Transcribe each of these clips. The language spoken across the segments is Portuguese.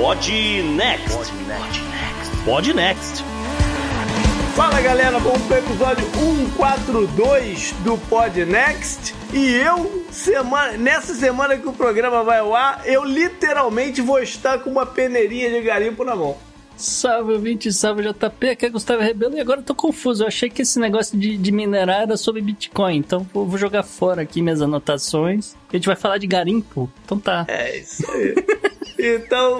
Pod Next. Pod Next. Pod Next. Fala galera, vamos pro episódio 142 do Pod Next. E eu, semana, nessa semana que o programa vai ao ar, eu literalmente vou estar com uma peneirinha de garimpo na mão. Salve, ouvinte, salve JP, aqui é Gustavo Rebelo e agora eu tô confuso. Eu achei que esse negócio de, de minerar era sobre Bitcoin, então vou, vou jogar fora aqui minhas anotações. A gente vai falar de garimpo, então tá. É isso aí. então,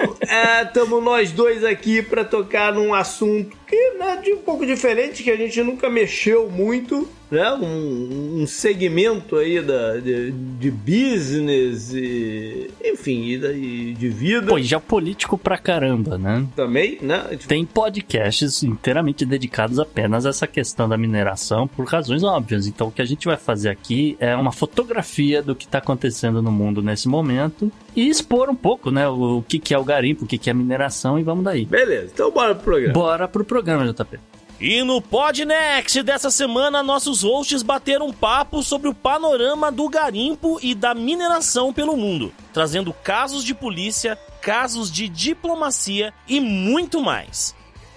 estamos é, nós dois aqui para tocar num assunto que né, de um pouco diferente, que a gente nunca mexeu muito, né? Um, um segmento aí da, de, de business e, enfim, e, de vida. Pô, e já político pra caramba, né? Também, né? Tem podcasts inteiramente dedicados apenas a essa questão da mineração por razões óbvias. Então, o que a gente vai fazer aqui é uma fotografia do que tá acontecendo no mundo nesse momento e expor um pouco, né? O, o que, que é o garimpo, o que, que é a mineração e vamos daí. Beleza, então bora pro programa. Bora pro programa programa, JP. E no Podnext dessa semana, nossos hosts bateram um papo sobre o panorama do garimpo e da mineração pelo mundo, trazendo casos de polícia, casos de diplomacia e muito mais.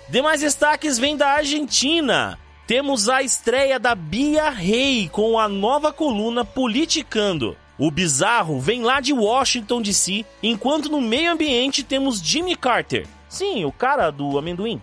Demais destaques vêm da Argentina. Temos a estreia da Bia Rei com a nova coluna Politicando. O bizarro vem lá de Washington DC, enquanto no meio ambiente temos Jimmy Carter. Sim, o cara do amendoim.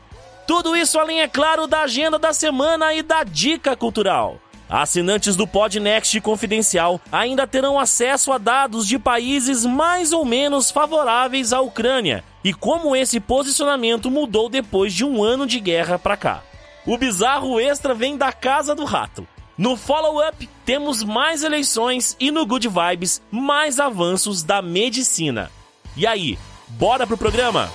Tudo isso além, é claro, da agenda da semana e da dica cultural. Assinantes do Podnext Confidencial ainda terão acesso a dados de países mais ou menos favoráveis à Ucrânia e como esse posicionamento mudou depois de um ano de guerra para cá. O bizarro extra vem da Casa do Rato. No follow-up, temos mais eleições e no Good Vibes, mais avanços da medicina. E aí, bora pro programa?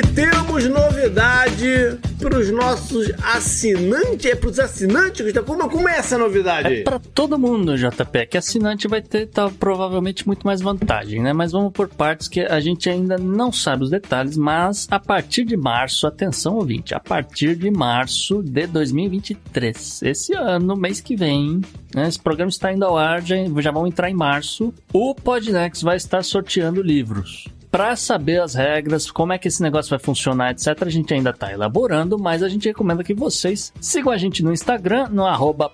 E temos novidade para os nossos assinantes. É para os assinantes? Como, como é essa novidade? É para todo mundo, JP. Que assinante vai ter tá, provavelmente muito mais vantagem, né? Mas vamos por partes que a gente ainda não sabe os detalhes. Mas a partir de março, atenção ouvinte, a partir de março de 2023, esse ano, mês que vem, né, esse programa está indo ao ar, já, já vão entrar em março. O Podnex vai estar sorteando livros. Para saber as regras, como é que esse negócio vai funcionar, etc., a gente ainda está elaborando, mas a gente recomenda que vocês sigam a gente no Instagram, no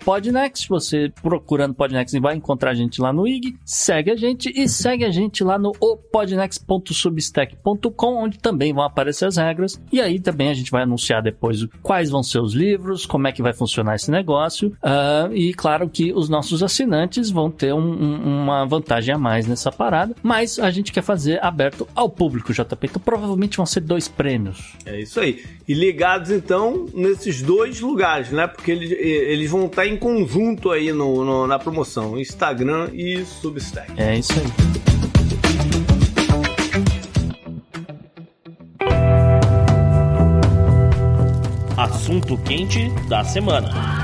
Podnext. Você procurando Podnext vai encontrar a gente lá no IG. Segue a gente e segue a gente lá no podnext.substack.com, onde também vão aparecer as regras. E aí também a gente vai anunciar depois quais vão ser os livros, como é que vai funcionar esse negócio. Uh, e claro que os nossos assinantes vão ter um, um, uma vantagem a mais nessa parada, mas a gente quer fazer aberto ao público, JP. Então provavelmente vão ser dois prêmios. É isso aí. E ligados então nesses dois lugares, né? Porque eles, eles vão estar em conjunto aí no, no na promoção: Instagram e Substack. É isso aí. Assunto quente da semana.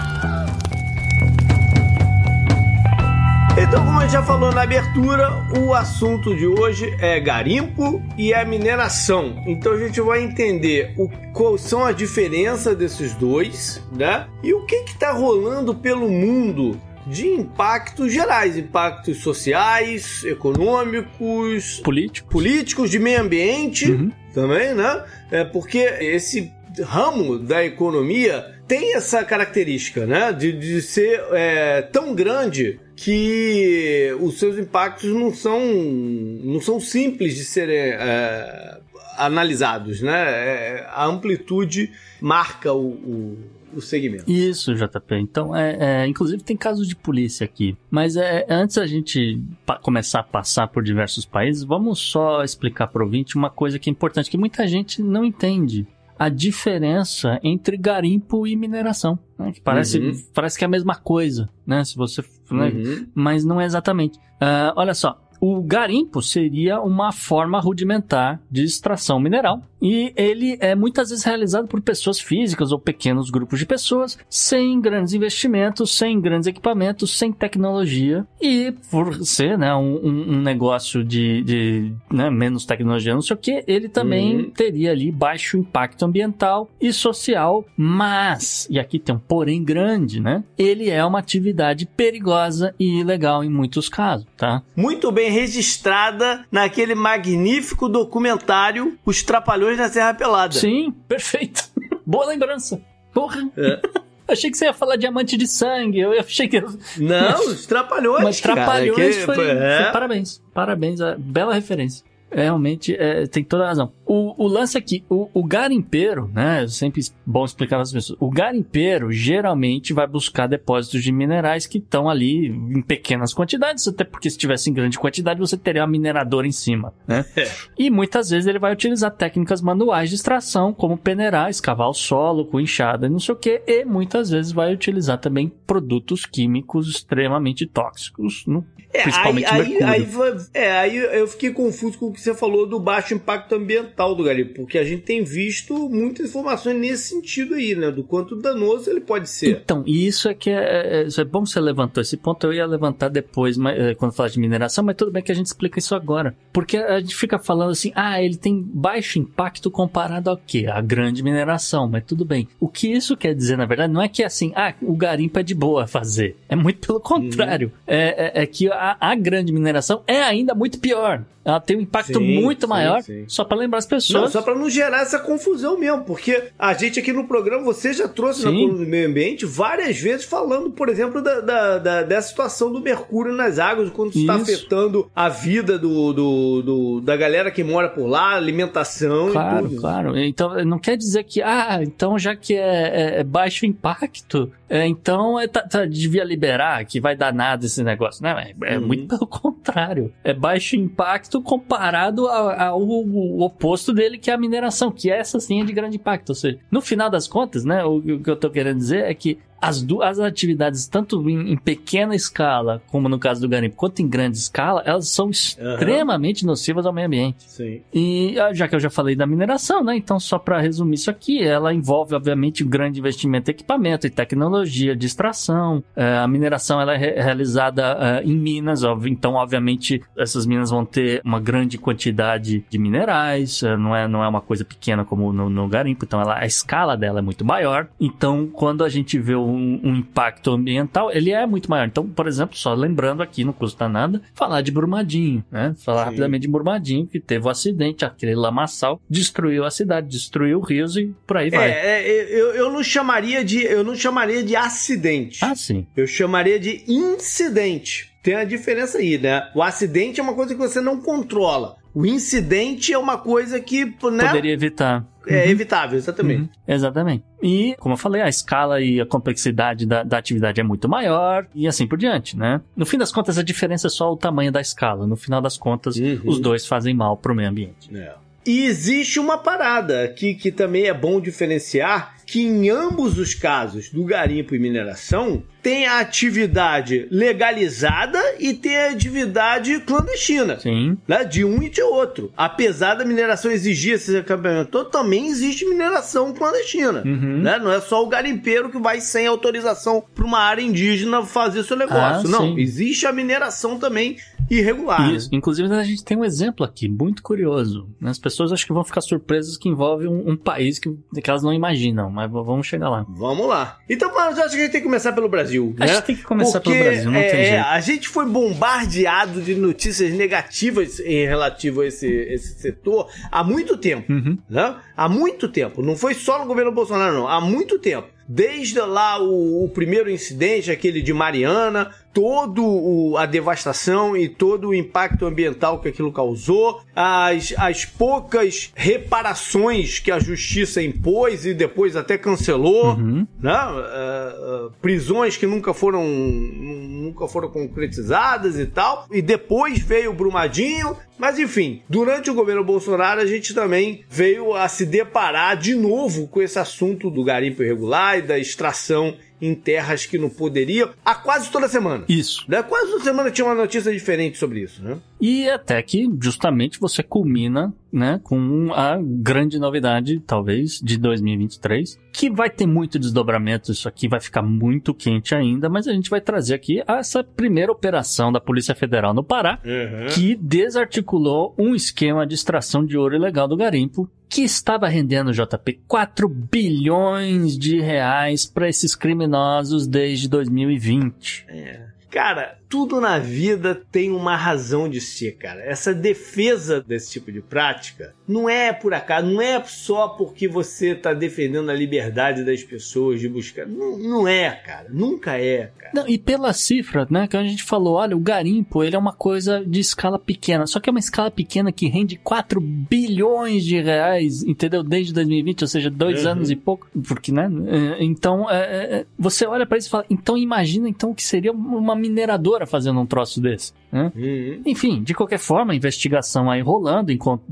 Então, como a gente já falou na abertura, o assunto de hoje é garimpo e a mineração. Então a gente vai entender o, quais são as diferenças desses dois, né? E o que está rolando pelo mundo de impactos gerais, impactos sociais, econômicos, políticos, políticos de meio ambiente uhum. também, né? É porque esse ramo da economia tem essa característica, né? De, de ser é, tão grande que os seus impactos não são, não são simples de serem é, analisados, né? É, a amplitude marca o, o, o, segmento. Isso, JP. Então, é, é, inclusive tem casos de polícia aqui. Mas é, antes a gente começar a passar por diversos países, vamos só explicar para o ouvinte uma coisa que é importante, que muita gente não entende a diferença entre garimpo e mineração. Né? Que parece, uhum. parece que é a mesma coisa, né? Se você, né? Uhum. Mas não é exatamente. Uh, olha só, O garimpo seria uma forma rudimentar de extração mineral e ele é muitas vezes realizado por pessoas físicas ou pequenos grupos de pessoas, sem grandes investimentos, sem grandes equipamentos, sem tecnologia e por ser né, um, um negócio de, de né, menos tecnologia, não sei o que, ele também uhum. teria ali baixo impacto ambiental e social, mas, e aqui tem um porém grande, né? Ele é uma atividade perigosa e ilegal em muitos casos, tá? Muito bem registrada naquele magnífico documentário Os Trapalhões da Serra Pelada. Sim, perfeito. Boa lembrança. Porra. É. Achei que você ia falar diamante de sangue. Eu achei que. Não, os trapalhões. Mas trapalhões cara, que... foi, é. foi, Parabéns. Parabéns. Bela referência. É, realmente, é, tem toda a razão. O, o lance aqui, o, o garimpeiro, né? É sempre bom explicar para as pessoas. O garimpeiro geralmente vai buscar depósitos de minerais que estão ali em pequenas quantidades, até porque se tivesse em grande quantidade você teria uma mineradora em cima, né? É. E muitas vezes ele vai utilizar técnicas manuais de extração, como peneirar, escavar o solo com enxada e não sei o que, e muitas vezes vai utilizar também produtos químicos extremamente tóxicos, no, é, principalmente aí, mercúrio. Aí, aí, é, aí eu fiquei confuso com o que você falou do baixo impacto ambiental do garimpo, porque a gente tem visto muitas informações nesse sentido aí, né? Do quanto danoso ele pode ser. Então, e isso é que é, é, é, é bom que você levantou esse ponto, eu ia levantar depois, mas, é, quando falar de mineração, mas tudo bem que a gente explica isso agora. Porque a gente fica falando assim, ah, ele tem baixo impacto comparado ao quê? A grande mineração, mas tudo bem. O que isso quer dizer, na verdade, não é que assim, ah, o garimpo é de boa fazer. É muito pelo contrário. Hum. É, é, é, que a, a grande mineração é ainda muito pior. Ela tem um impacto sim, muito sim, maior, sim. só para lembrar as pessoas. Não, só para não gerar essa confusão mesmo, porque a gente aqui no programa, você já trouxe na coluna do meio ambiente várias vezes falando, por exemplo, da, da, da dessa situação do mercúrio nas águas, quando está afetando a vida do, do, do, da galera que mora por lá, alimentação Claro, claro. Então, não quer dizer que, ah, então já que é, é, é baixo impacto, então é, tá, tá, devia liberar, que vai dar nada esse negócio. Não, é, é uhum. muito pelo contrário. É baixo impacto comparado ao, oposto dele, que é a mineração, que essa sim é de grande impacto. Ou seja, no final das contas, né, o, o que eu tô querendo dizer é que as duas atividades, tanto em, em, pequena escala, como no caso do garimpo, quanto em grande escala, elas são extremamente uhum. nocivas ao meio ambiente. Sim. E ah, já que eu já falei da mineração, né? Então, só para resumir isso aqui, ela envolve, obviamente, um grande investimento em equipamento e tecnologia de extração. É, a mineração ela é realizada uh, em minas, então, obviamente, essas minas vão ter uma grande quantidade de minerais, uh, não, é, não é uma coisa pequena como no, no garimpo, então ela, a escala dela é muito maior. Então, quando a gente vê o um, um, impacto ambiental, ele é muito maior. Então, por exemplo, só lembrando aqui, não custa nada, falar de Brumadinho, né? Falar Sim. rapidamente de Brumadinho, que teve o um acidente, aquele lamaçal, destruiu a cidade, destruiu rios e por aí vai. É, é eu, eu não chamaria de eu não chamaria de acidente. Ah, sim. Eu chamaria de incidente. Tem a diferença aí, né? O acidente é uma coisa que você não controla. O incidente é uma coisa que, né? Poderia evitar. É uhum. evitável, exatamente. Uhum. Exatamente. E, como eu falei, a escala e a complexidade da, da, atividade é muito maior e assim por diante, né? No fim das contas, a diferença é só o tamanho da escala. No final das contas, uhum. os dois fazem mal pro meio ambiente. É. E existe uma parada aqui que também é bom diferenciar, que em ambos os casos do garimpo e mineração, tem a atividade legalizada e tem a atividade clandestina. Sim. Né? De um e de outro. Apesar da mineração exigir esse acampamento também existe mineração clandestina. Uhum. Né? Não é só o garimpeiro que vai sem autorização para uma área indígena fazer seu negócio. Ah, Não, sim. existe a mineração também irregular. Isso. Inclusive, a gente tem um exemplo aqui muito curioso. As pessoas acho que vão ficar surpresas que envolve um, um país que, que, elas não imaginam, mas vamos chegar lá. Vamos lá. Então, eu acho que a gente tem que começar pelo Brasil. A né? gente tem que começar Porque, pelo Brasil, não é, tem jeito. A gente foi bombardeado de notícias negativas em relativo a esse, esse setor há muito tempo. Uhum. Né? Há muito tempo. Não foi só no governo Bolsonaro, não. Há muito tempo desde lá o, o, primeiro incidente, aquele de Mariana, toda a devastação e todo o impacto ambiental que aquilo causou, as, as poucas reparações que a justiça impôs e depois até cancelou, uhum. né? Uh, uh, prisões que nunca foram nunca foram concretizadas e tal, e depois veio o Brumadinho, mas enfim, durante o governo Bolsonaro a gente também veio a se deparar de novo com esse assunto do garimpo irregular e da extração em terras que não poderiam, a quase toda semana. Isso. Né? Quase toda semana tinha uma notícia diferente sobre isso, né? E até que justamente você culmina né, com a grande novidade, talvez, de 2023, que vai ter muito desdobramento, isso aqui vai ficar muito quente ainda, mas a gente vai trazer aqui essa primeira operação da Polícia Federal no Pará, Uhum. que desarticulou um esquema de extração de ouro ilegal do garimpo, que estava rendendo, JP, 4 bilhões de reais para esses criminosos desde 2020. É. Cara, tudo na vida tem uma razão de ser, cara. Essa defesa desse tipo de prática não é por acaso, não é só porque você tá defendendo a liberdade das pessoas de buscar. Não, não é, cara. Nunca é, cara. Não, e pela cifra, né, que a gente falou, olha, o garimpo, ele é uma coisa de escala pequena, só que é uma escala pequena que rende 4 bilhões de reais, entendeu? Desde 2020, ou seja, dois Uhum. anos e pouco, porque, né, é, então, é, é, você olha pra isso e fala, então imagina então o que seria uma mineradora fazendo um troço desse, né? Uhum. Enfim, de qualquer forma, a investigação aí rolando, enquanto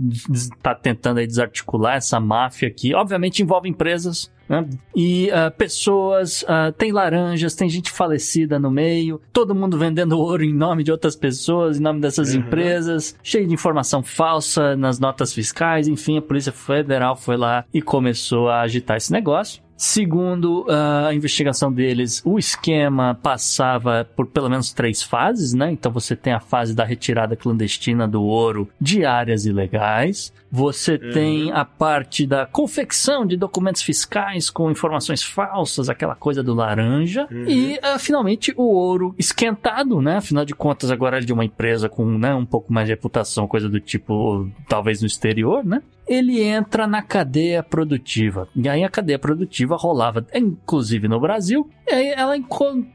tá tentando aí desarticular essa máfia aqui. Obviamente envolve empresas, né? E ah, pessoas, ah, tem laranjas, tem gente falecida no meio, todo mundo vendendo ouro em nome de outras pessoas, em nome dessas Uhum. empresas, cheio de informação falsa nas notas fiscais, enfim, a Polícia Federal foi lá e começou a agitar esse negócio. Segundo ah, a investigação deles, o esquema passava por pelo menos três fases, né? Então você tem a fase da retirada clandestina do ouro de áreas ilegais. Você tem a parte da confecção de documentos fiscais com informações falsas, aquela coisa do laranja. E ah, finalmente o ouro esquentado, né? Afinal de contas, agora é de uma empresa com né, um pouco mais de reputação, coisa do tipo, talvez no exterior, né? ele entra na cadeia produtiva. E aí a cadeia produtiva rolava, inclusive no Brasil, e aí ela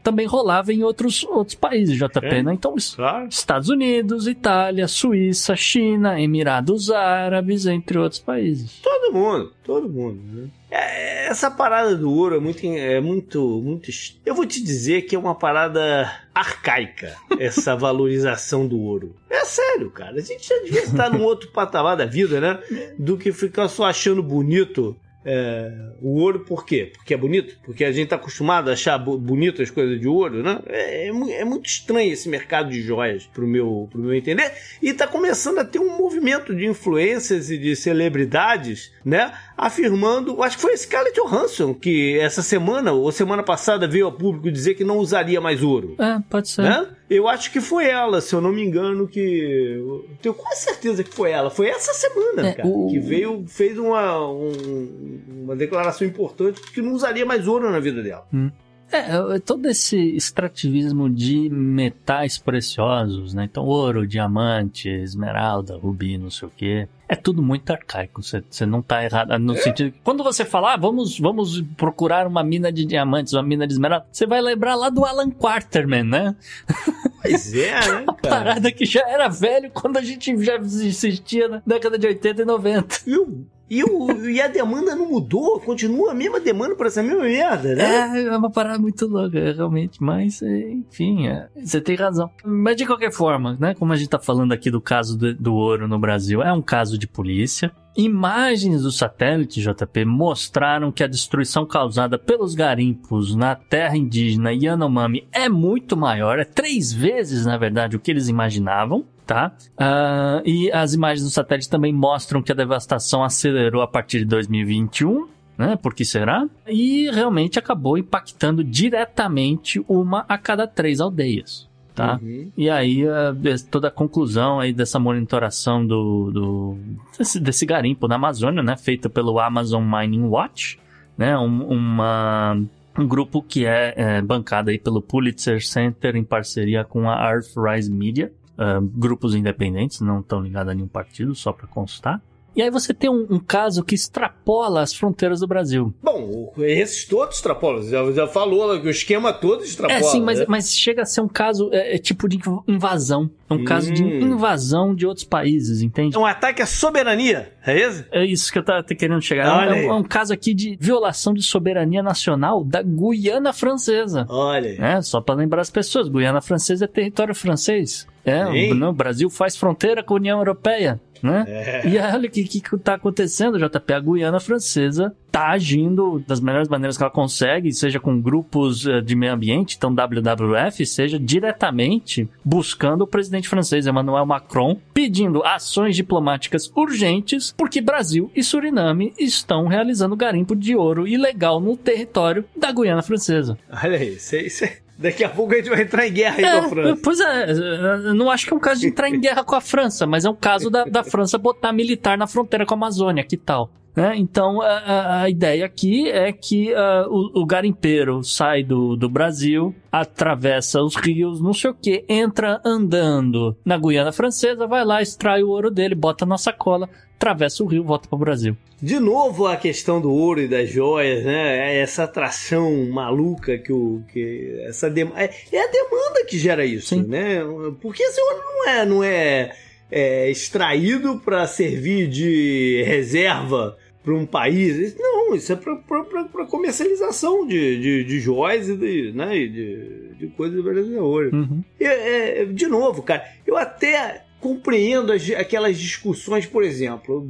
também rolava em outros, outros países, JP, É. né? Então, Claro. Estados Unidos, Itália, Suíça, China, Emirados Árabes, entre outros países. Todo mundo, todo mundo. Né? É, essa parada do ouro é muito, é muito, muito. Eu vou te dizer que é uma parada arcaica, essa valorização do ouro. É sério, cara. A gente já devia estar num outro patamar da vida, né? Do que ficar só achando bonito. É, o ouro por quê? Porque é bonito? Porque a gente tá acostumado a achar bo- bonito as coisas de ouro, né? É, é é muito estranho esse mercado de joias, pro meu, pro meu entender. E tá começando a ter um movimento de influências e de celebridades, né? Afirmando, acho que foi Scarlett Johansson que essa semana ou semana passada veio ao público dizer que não usaria mais ouro. É, pode ser. Né? Eu acho que foi ela, se eu não me engano, que. eu Tenho quase certeza que foi ela. Foi essa semana, É, cara. o- Que veio, fez uma, um- uma declaração importante que não usaria mais ouro na vida dela. É, todo esse extrativismo de metais preciosos, né? Então, ouro, diamante, esmeralda, rubi, não sei o quê. É tudo muito arcaico. Você não tá errado. No sentido que quando você fala, ah, vamos, vamos procurar uma mina de diamantes, uma mina de esmeralda, você vai lembrar lá do Alan Quarterman, né? Pois é, né, A cara? parada que já era velho quando a gente já existia na década de 80 e 90. E, o- e, o- e a demanda não mudou, continua a mesma demanda pra essa mesma merda, né? É, é uma parada muito louca, realmente. Mas, é, enfim, é, você tem razão. Mas de qualquer forma, né? Como a gente tá falando aqui do caso do, do ouro no Brasil, é um caso de polícia. Imagens do satélite JP mostraram que a destruição causada pelos garimpos na terra indígena Yanomami é muito maior, é três vezes, na verdade, o que eles imaginavam. Tá? Ah, e as imagens do satélite também mostram que a devastação acelerou a partir de 2021 né? Por que será? E realmente acabou impactando diretamente uma a cada três aldeias, tá? Uhum. E aí eh, des- toda a conclusão aí dessa monitoração do, do desse, desse garimpo na Amazônia, né? Feita pelo Amazon Mining Watch, né? Um, uma um grupo que é, é bancado aí pelo Pulitzer Center em parceria com a Earthrise Media, ah, grupos independentes, não estão ligados a nenhum partido, só para constar. E aí você tem um, um caso que extrapola as fronteiras do Brasil. Bom, esses todos extrapolam. Já, já falou que o esquema todo extrapola. É, sim, mas, né? mas chega a ser um caso, é, é tipo de invasão. É um caso de Hum. invasão de outros países, entende? É um ataque à soberania, é isso? É isso que eu tava querendo chegar. É um- Olha É um, é um caso aqui de violação de soberania nacional da Guiana Francesa. Olha aí. É, só pra lembrar as pessoas, Guiana Francesa é território francês. É, Sim. o, Brasil faz fronteira com a União Europeia, né? É. E olha o que, que tá acontecendo, JP. A Guiana Francesa tá agindo das melhores maneiras que ela consegue, seja com grupos uh, de meio ambiente, então WWF, seja diretamente buscando o presidente francês Emmanuel Macron, pedindo ações diplomáticas urgentes, porque Brasil e Suriname estão realizando garimpo de ouro ilegal no território da Guiana Francesa. Olha aí, isso, isso, Daqui a pouco a gente vai entrar em guerra aí é, com a França. Pois é, eu não acho que é um caso de entrar em guerra com a França, mas é um caso da, da França botar militar na fronteira com a Amazônia, que tal? Né? Então a, a, ideia aqui é que uh, o, o, garimpeiro sai do, do Brasil, atravessa os rios, não sei o que, entra andando na Guiana Francesa, vai lá, extrai o ouro dele, bota na sacola, atravessa o rio, volta para o Brasil. De novo a questão do ouro e das joias, né? É essa atração maluca que o que essa dem... é, é a demanda que gera isso, Sim. né? Porque esse ouro não é não é, é extraído para servir de reserva para um país. Não, isso é para comercialização de, de, de joias e de, né, de, de coisas brasileiras. Uhum. É, é, de novo, cara, eu até compreendo as, aquelas discussões, por exemplo,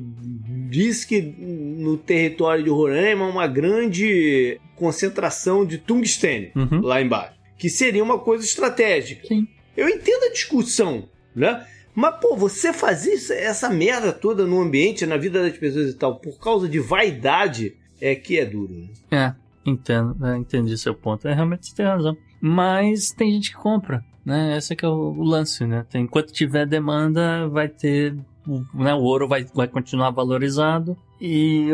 diz que no território de Roraima uma grande concentração de tungstênio uhum. lá embaixo, que seria uma coisa estratégica. Sim. Eu entendo a discussão, né? Mas, pô, você fazer essa merda toda no ambiente, na vida das pessoas e tal, por causa de vaidade, é que é duro. Né? É, entendo, é, entendi seu ponto. É, realmente você tem razão. Mas tem gente que compra, né? Esse é que é o, lance, né? Tem, enquanto tiver demanda, vai ter né, o ouro vai, vai continuar valorizado. E,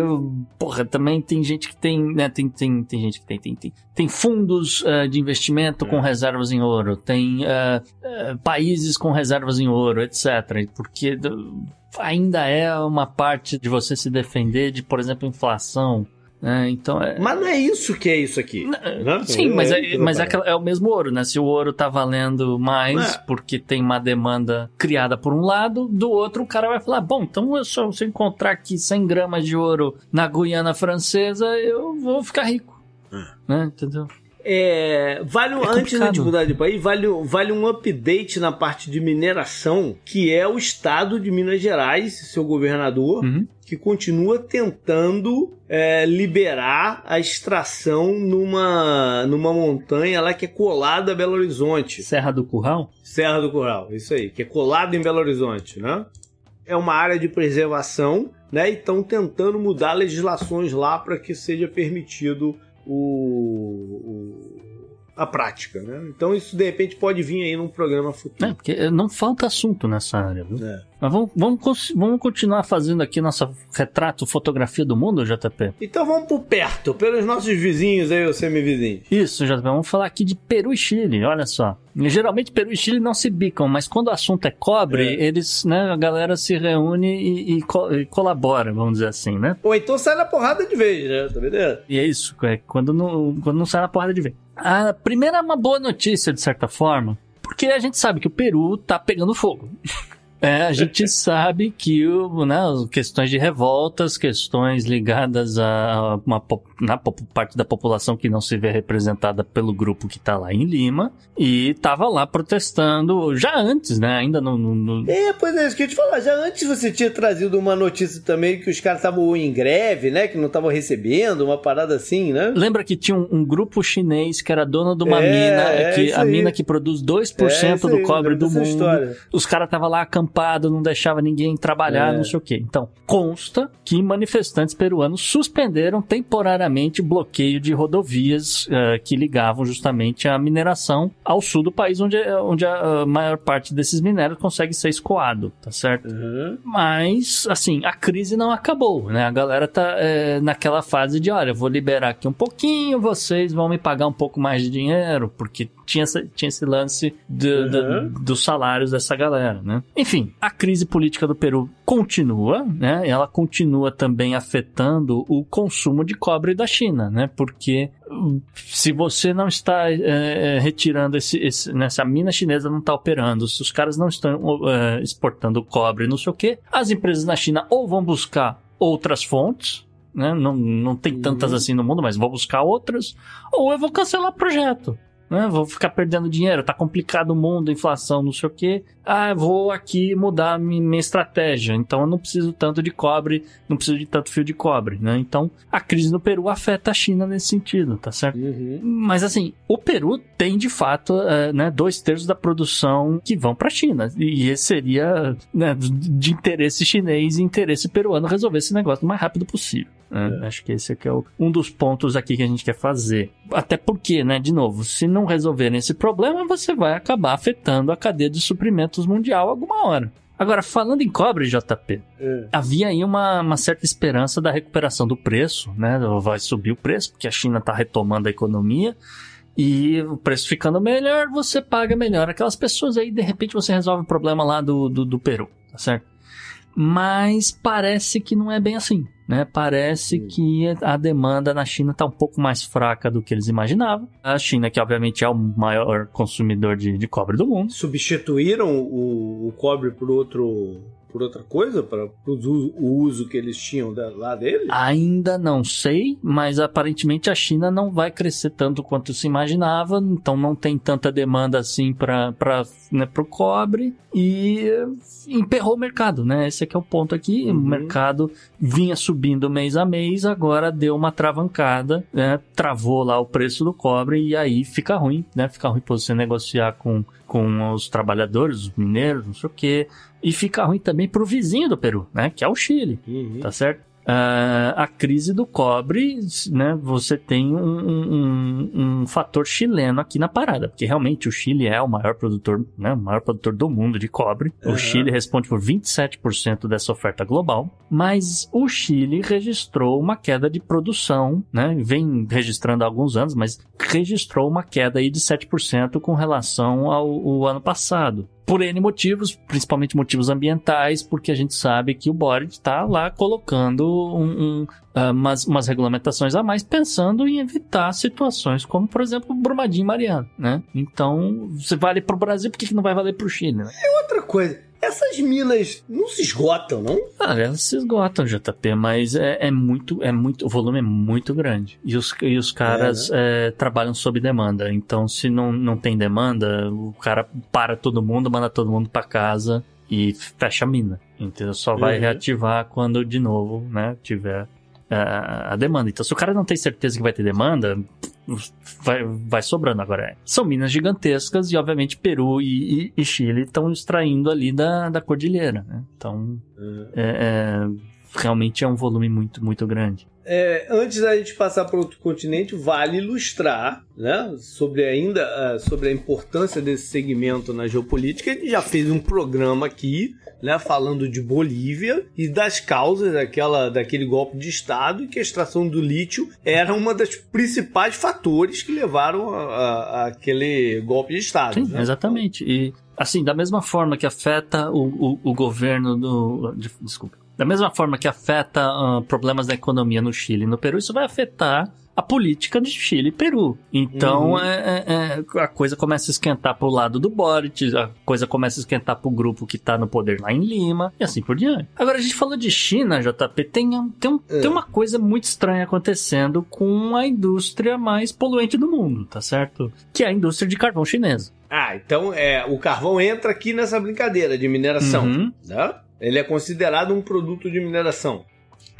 porra, também tem gente que tem, né, tem, tem, tem gente que tem, tem, tem, tem fundos uh, de investimento é. com reservas em ouro, tem uh, uh, países com reservas em ouro, etc. Porque ainda é uma parte de você se defender de, por exemplo, inflação. É, então é... Mas não é isso que é isso aqui. Não, né? Sim, é, mas, é, mas é, é, o mesmo ouro, né? Se o ouro tá valendo mais é. porque tem uma demanda criada por um lado, do outro o cara vai falar: bom, então eu só, se eu encontrar aqui 100 gramas de ouro na Guiana Francesa, eu vou ficar rico. É. Né? Entendeu? É, vale um, é antes de mudar de país, vale, vale um update na parte de mineração, que é o estado de Minas Gerais, seu governador, uhum. que continua tentando é, liberar a extração numa, numa montanha lá que é colada a Belo Horizonte. Serra do Curral? Serra do Curral, isso aí, que é colado em Belo Horizonte, né? É uma área de preservação, né? E estão tentando mudar legislações lá para que seja permitido o, a prática, né? Então isso de repente pode vir aí num programa futuro. É, porque não falta assunto nessa área, viu? É. Mas vamos, vamos, vamos continuar fazendo aqui nossa retrato, fotografia do mundo, JP? Então vamos por perto, pelos nossos vizinhos aí, os semi-vizinhos. Isso, JP. Vamos falar aqui de Peru e Chile, olha só. Geralmente Peru e Chile não se bicam, mas quando o assunto é cobre, é. eles, né, a galera se reúne e, e, co e, colabora, vamos dizer assim, né? Ou então sai na porrada de vez, né? Tá vendo? E é isso, é quando não, quando não sai na porrada de vez. A primeira é uma boa notícia, de certa forma, porque a gente sabe que o Peru tá pegando fogo. É, a gente sabe que o, né, questões de revoltas, questões ligadas a uma na parte da população que não se vê representada pelo grupo que está lá em Lima e estava lá protestando já antes, né? Ainda no, no, no, É, pois é, isso que eu te falar. Já antes você tinha trazido uma notícia também que os caras estavam em greve, né? Que não estavam recebendo, uma parada assim, né? Lembra que tinha um, um grupo chinês que era dono de uma é, mina, é que, a mina que produz 2% é do cobre do mundo. História. Os caras estavam lá acampados não deixava ninguém trabalhar, é. não sei o quê. Então, consta que manifestantes peruanos suspenderam temporariamente o bloqueio de rodovias uh, que ligavam justamente a mineração ao sul do país, onde, onde a maior parte desses minérios consegue ser escoado, tá certo? Uhum. Mas, assim, a crise não acabou, né? A galera tá é, naquela fase de, olha, eu vou liberar aqui um pouquinho, vocês vão me pagar um pouco mais de dinheiro, porque tinha, essa, tinha esse lance do, uhum. do, dos salários dessa galera, né? Enfim, a crise política do Peru continua, né? Ela continua também afetando o consumo de cobre da China, né? Porque hum, se você não está é, retirando esse, esse, nessa né? mina chinesa não está operando, se os caras não estão é, exportando cobre, não sei o que, as empresas na China ou vão buscar outras fontes, né? Não, não tem tantas uhum. assim no mundo, mas vou buscar outras, ou eu vou cancelar o projeto. Né? Vou ficar perdendo dinheiro, tá complicado o mundo, inflação, não sei o quê. Ah, vou aqui mudar minha estratégia. Então eu não preciso tanto de cobre, não preciso de tanto fio de cobre, né? Então a crise no Peru afeta a China nesse sentido, tá certo? Uhum. Mas assim, o Peru tem de fato, uh, né, dois terços da produção que vão para a China. E esse seria né, de interesse chinês e interesse peruano resolver esse negócio o mais rápido possível. Né? É. Acho que esse aqui é o, um dos pontos aqui que a gente quer fazer. Até porque, né, de novo, se não resolverem esse problema, você vai acabar afetando a cadeia de suprimentos mundial alguma hora. Agora, falando em cobre, JP, é. havia aí uma, uma, certa esperança da recuperação do preço, né? Vai subir o preço, porque a China está retomando a economia. E o preço ficando melhor, você paga melhor. Aquelas pessoas aí, de repente, você resolve o problema lá do, do, do Peru, tá certo? Mas parece que não é bem assim. Né? Parece Sim. que a demanda na China está um pouco mais fraca do que eles imaginavam. A China, que obviamente é o maior consumidor de, de cobre do mundo. Substituíram o, o cobre por outro por outra coisa? Para o uso que eles tinham da, lá dele? Ainda não sei, mas aparentemente a China não vai crescer tanto quanto se imaginava, então não tem tanta demanda assim para né, o cobre e emperrou o mercado, né? Esse aqui é o ponto aqui. Uhum. O mercado vinha subindo mês a mês, agora deu uma travancada, né? Travou lá o preço do cobre e aí fica ruim, né? Fica ruim para você negociar com, com os trabalhadores, os mineiros, não sei o quê. E fica ruim também pro vizinho do Peru, né? Que é o Chile, uhum. tá certo? Uh, a crise do cobre, né? Você tem um, um, um, fator chileno aqui na parada, porque realmente o Chile é o maior produtor, né? O maior produtor do mundo de cobre. Uhum. O Chile responde por 27% dessa oferta global, mas o Chile registrou uma queda de produção, né? Vem registrando há alguns anos, mas registrou uma queda aí de 7% com relação ao, ao ano passado por N motivos, principalmente motivos ambientais, porque a gente sabe que o Boric está lá colocando um, um, uh, umas, umas, regulamentações a mais, pensando em evitar situações como, por exemplo, Brumadinho e Mariana, né? Então, se vale para o Brasil, por que, que não vai valer para o Chile? Né? É outra coisa. Essas minas não se esgotam, não? Ah, elas se esgotam, JP, mas é, é muito, é muito, o volume é muito grande. E os, e os caras é, né? é, trabalham sob demanda. Então, se não, não tem demanda, o cara para todo mundo, manda todo mundo para casa e fecha a mina. Entendeu? Só vai uhum. reativar quando de novo, né, tiver a, a demanda. Então, se o cara não tem certeza que vai ter demanda, vai, vai sobrando. Agora, são minas gigantescas e, obviamente, Peru e, e, e Chile estão extraindo ali da, da cordilheira, né? Então, uhum. é, é, realmente é um volume muito, muito grande. É, antes da gente passar para outro continente, vale ilustrar né, sobre ainda uh, sobre a importância desse segmento na geopolítica. Ele já fez um programa aqui né, falando de Bolívia e das causas daquela, daquele golpe de Estado e que a extração do lítio era uma das principais fatores que levaram a, a, a aquele golpe de Estado. Sim, né? exatamente. E assim, da mesma forma que afeta o, o, o governo do. Desculpa. Da mesma forma que afeta uh, problemas da economia no Chile e no Peru, isso vai afetar a política de Chile e Peru. Então uhum. é, é, é a coisa começa a esquentar pro lado do Boric, a coisa começa a esquentar pro grupo que tá no poder lá em Lima, e assim por diante. Agora, a gente falou de China, JP, tem, tem, um, é. tem uma coisa muito estranha acontecendo com a indústria mais poluente do mundo, tá certo? Que é a indústria de carvão chinesa. Ah, então é, o carvão entra aqui nessa brincadeira de mineração, uhum. né? Ele é considerado um produto de mineração.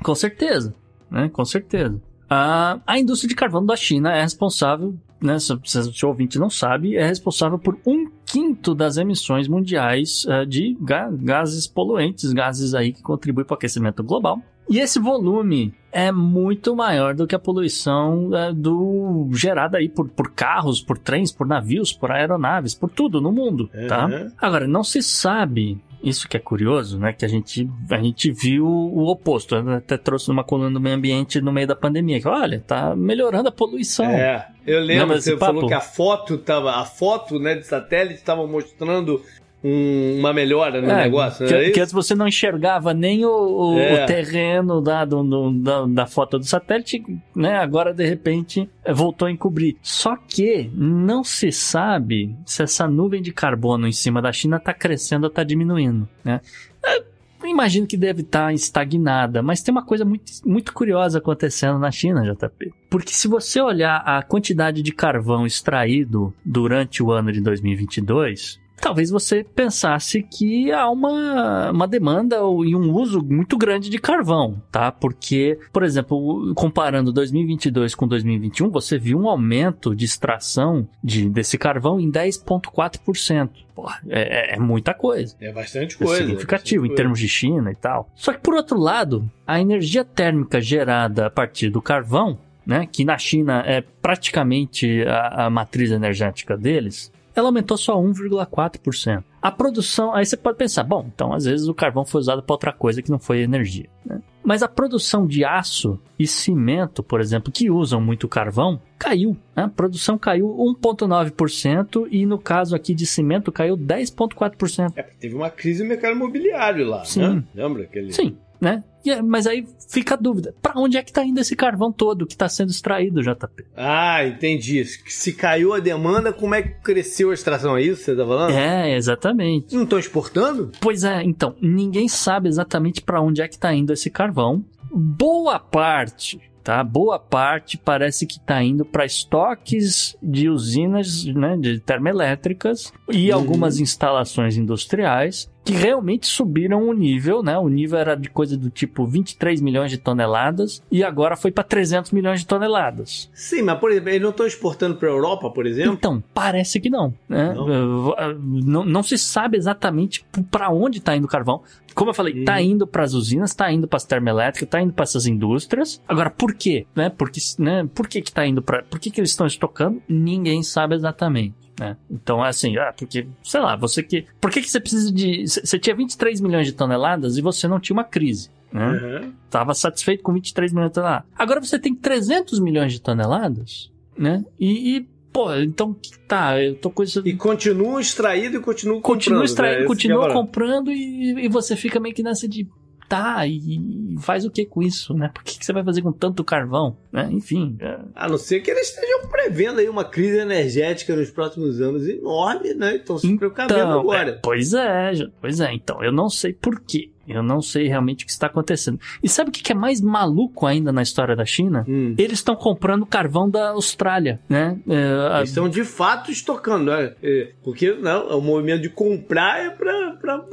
Com certeza, né? Com certeza. A, a indústria de carvão da China é responsável, né, se, o ouvinte não sabe, é responsável por um quinto das emissões mundiais uh, de ga gases poluentes, gases aí que contribuem para o aquecimento global. E esse volume é muito maior do que a poluição uh, do gerada aí por, por carros, por trens, por navios, por aeronaves, por tudo no mundo, tá? Uhum. Agora, não se sabe isso que é curioso, né? Que a gente, a gente viu o oposto. Eu até trouxe uma coluna do meio ambiente no meio da pandemia. Que, olha, tá melhorando a poluição. É, eu lembro que você papo? falou que a foto tava, a foto né, de satélite estava mostrando um, uma melhora no é, negócio. Que, é que, antes você não enxergava nem o, o, é. o terreno da, do, do, da, da, foto do satélite, né? Agora, de repente, é, voltou a encobrir. Só que não se sabe se essa nuvem de carbono em cima da China está crescendo ou está diminuindo, né? É, imagino que deve estar tá estagnada, mas tem uma coisa muito, muito curiosa acontecendo na China, JP. Porque se você olhar a quantidade de carvão extraído durante o ano de 2022, talvez você pensasse que há uma, uma demanda e um uso muito grande de carvão, tá? Porque, por exemplo, comparando 2022 com 2021, você viu um aumento de extração de, desse carvão em 10,4%. Porra, é, é, muita coisa. É bastante coisa. É significativo é em termos de China e tal. Só que, por outro lado, a energia térmica gerada a partir do carvão, né, que na China é praticamente a, a matriz energética deles, ela aumentou só 1,4%. A produção, aí você pode pensar, bom, então às vezes o carvão foi usado para outra coisa que não foi energia. Né? Mas a produção de aço e cimento, por exemplo, que usam muito carvão, caiu. Né? A produção caiu 1,9% e no caso aqui de cimento caiu 10,4%. É, teve uma crise no mercado imobiliário lá, Sim. né? Lembra aquele? Sim né? É, mas aí fica a dúvida: para onde é que tá indo esse carvão todo que está sendo extraído, JP? Ah, entendi. Se caiu a demanda, como é que cresceu a extração? É isso que você tá falando? É, exatamente. Não estão exportando? Pois é, então, ninguém sabe exatamente para onde é que tá indo esse carvão. Boa parte tá? Boa parte parece que está indo para estoques de usinas né, de termoelétricas e uhum. algumas instalações industriais que realmente subiram o nível, né? O nível era de coisa do tipo 23 milhões de toneladas e agora foi para 300 milhões de toneladas. Sim, mas por exemplo, eles não estão exportando para a Europa, por exemplo? Então, parece que não, né? Não, não, não se sabe exatamente para onde está indo o carvão. Como eu falei, está hum. indo para as usinas, está indo para as termoelétricas, está indo para essas indústrias. Agora, por quê? Né? Porque, né? Por que que tá indo para? Por que que eles estão estocando? Ninguém sabe exatamente. Né? Então é assim, ah, porque, sei lá, você que. Por que, que você precisa de. Você tinha 23 milhões de toneladas e você não tinha uma crise. Né? Uhum. Tava satisfeito com 23 milhões de toneladas. Agora você tem 300 milhões de toneladas, né? E, e pô, então tá, eu tô com isso. E continua extraído e continua comprando. Continua extraindo, né? continua é comprando e, e você fica meio que nessa de tá e faz o que com isso, né? Por que, que você vai fazer com tanto carvão, né? Enfim. É... A não ser que eles estejam prevendo aí uma crise energética nos próximos anos enorme, né? Então se então, agora. É, pois é, pois é. Então, eu não sei por quê. Eu não sei realmente o que está acontecendo. E sabe o que é mais maluco ainda na história da China? Hum. Eles estão comprando carvão da Austrália, né? É, Eles estão de fato estocando, né? É, porque não, o movimento de comprar é para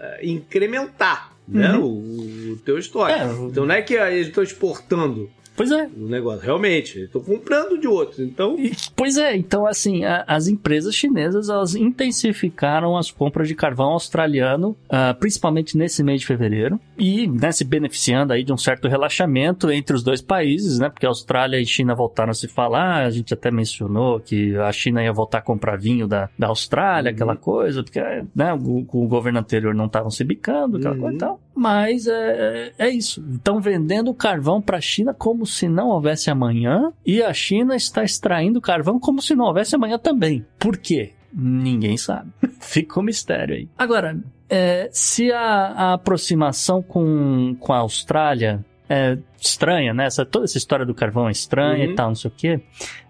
é, incrementar né? uhum. o, o teu estoque. É, então não é que eles estão exportando Pois é. O negócio. Realmente, estou comprando de outros. Então. E, pois é, então assim, a, as empresas chinesas elas intensificaram as compras de carvão australiano, uh, principalmente nesse mês de fevereiro, e né, se beneficiando aí de um certo relaxamento entre os dois países, né? Porque a Austrália e China voltaram a se falar, a gente até mencionou que a China ia voltar a comprar vinho da, da Austrália, uhum. aquela coisa, porque né, o, o governo anterior não estavam se bicando, aquela uhum. coisa e tal. Mas é, é, é isso. Estão vendendo carvão para a China como se não houvesse amanhã e a China está extraindo carvão como se não houvesse amanhã também. Por quê? Ninguém sabe. Fica um mistério aí. Agora, é, se a, a, aproximação com, com a Austrália é estranha, né? Essa, toda essa história do carvão é estranha uhum. e tal, não sei o quê.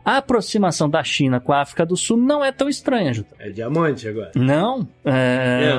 A aproximação da China com a África do Sul não é tão estranha, Jota. É diamante agora. Não, é,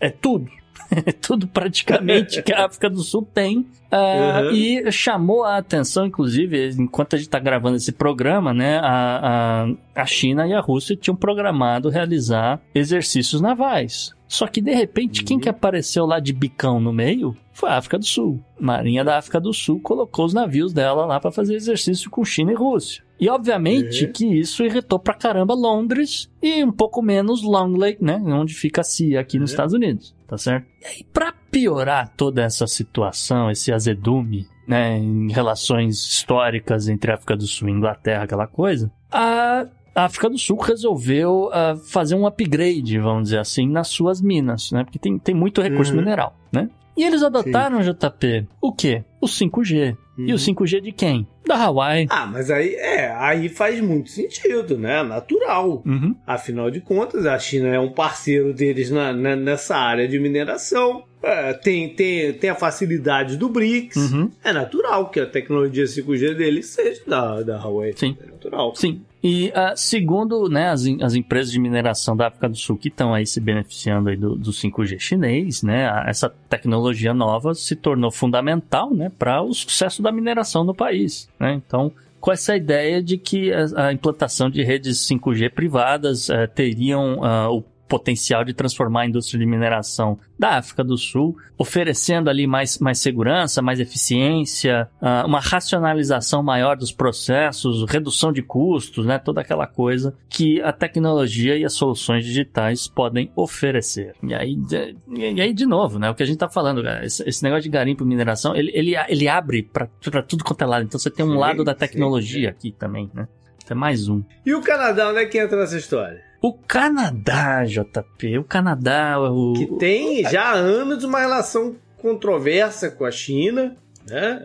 é. é tudo. tudo praticamente que a África do Sul tem. Uh, uhum. E chamou a atenção, inclusive, enquanto a gente está gravando esse programa, né? A, a, a China e a Rússia tinham programado realizar exercícios navais. Só que de repente, uhum. quem que apareceu lá de bicão no meio foi a África do Sul. Marinha da África do Sul colocou os navios dela lá para fazer exercício com China e Rússia. E obviamente uhum. que isso irritou pra caramba Londres e um pouco menos Long Lake, né? Onde fica a CIA aqui nos Estados Unidos, tá certo? E aí, pra piorar toda essa situação, esse azedume, né, em relações históricas entre África do Sul e Inglaterra, aquela coisa, a a África do Sul resolveu uh, fazer um upgrade, vamos dizer assim, nas suas minas, né? Porque tem, tem muito recurso uhum. mineral, né? E eles adotaram, Sim. JP, o quê? O 5G. Uhum. E o 5G de quem? Da Hawaii. Ah, mas aí é, aí faz muito sentido, né? Natural. Uhum. Afinal de contas, a China é um parceiro deles na, na nessa área de mineração. É, tem, tem, tem a facilidade do BRICS. Uhum. É natural que a tecnologia 5G deles seja da, da Huawei. Sim. É natural. Sim. E uh, segundo né, as, as empresas de mineração da África do Sul que estão aí se beneficiando aí do, do 5G chinês, né, essa tecnologia nova se tornou fundamental né, para o sucesso da mineração no país. Né? Então, com essa ideia de que a, a implantação de redes 5G privadas uh, teriam uh, o potencial de transformar a indústria de mineração da África do Sul, oferecendo ali mais, mais segurança, mais eficiência, uh, uma racionalização maior dos processos, redução de custos, né? Toda aquela coisa que a tecnologia e as soluções digitais podem oferecer. E aí, de, e aí de novo, né? O que a gente está falando, esse, esse, negócio de garimpo e mineração, ele, ele, ele abre para tudo quanto é lado. Então você tem um sim, lado da tecnologia sim, aqui também, né? É mais um. E o Canadá, onde é que entra nessa história? O Canadá, JP, o Canadá. O... Que tem já há anos uma relação controversa com a China, né?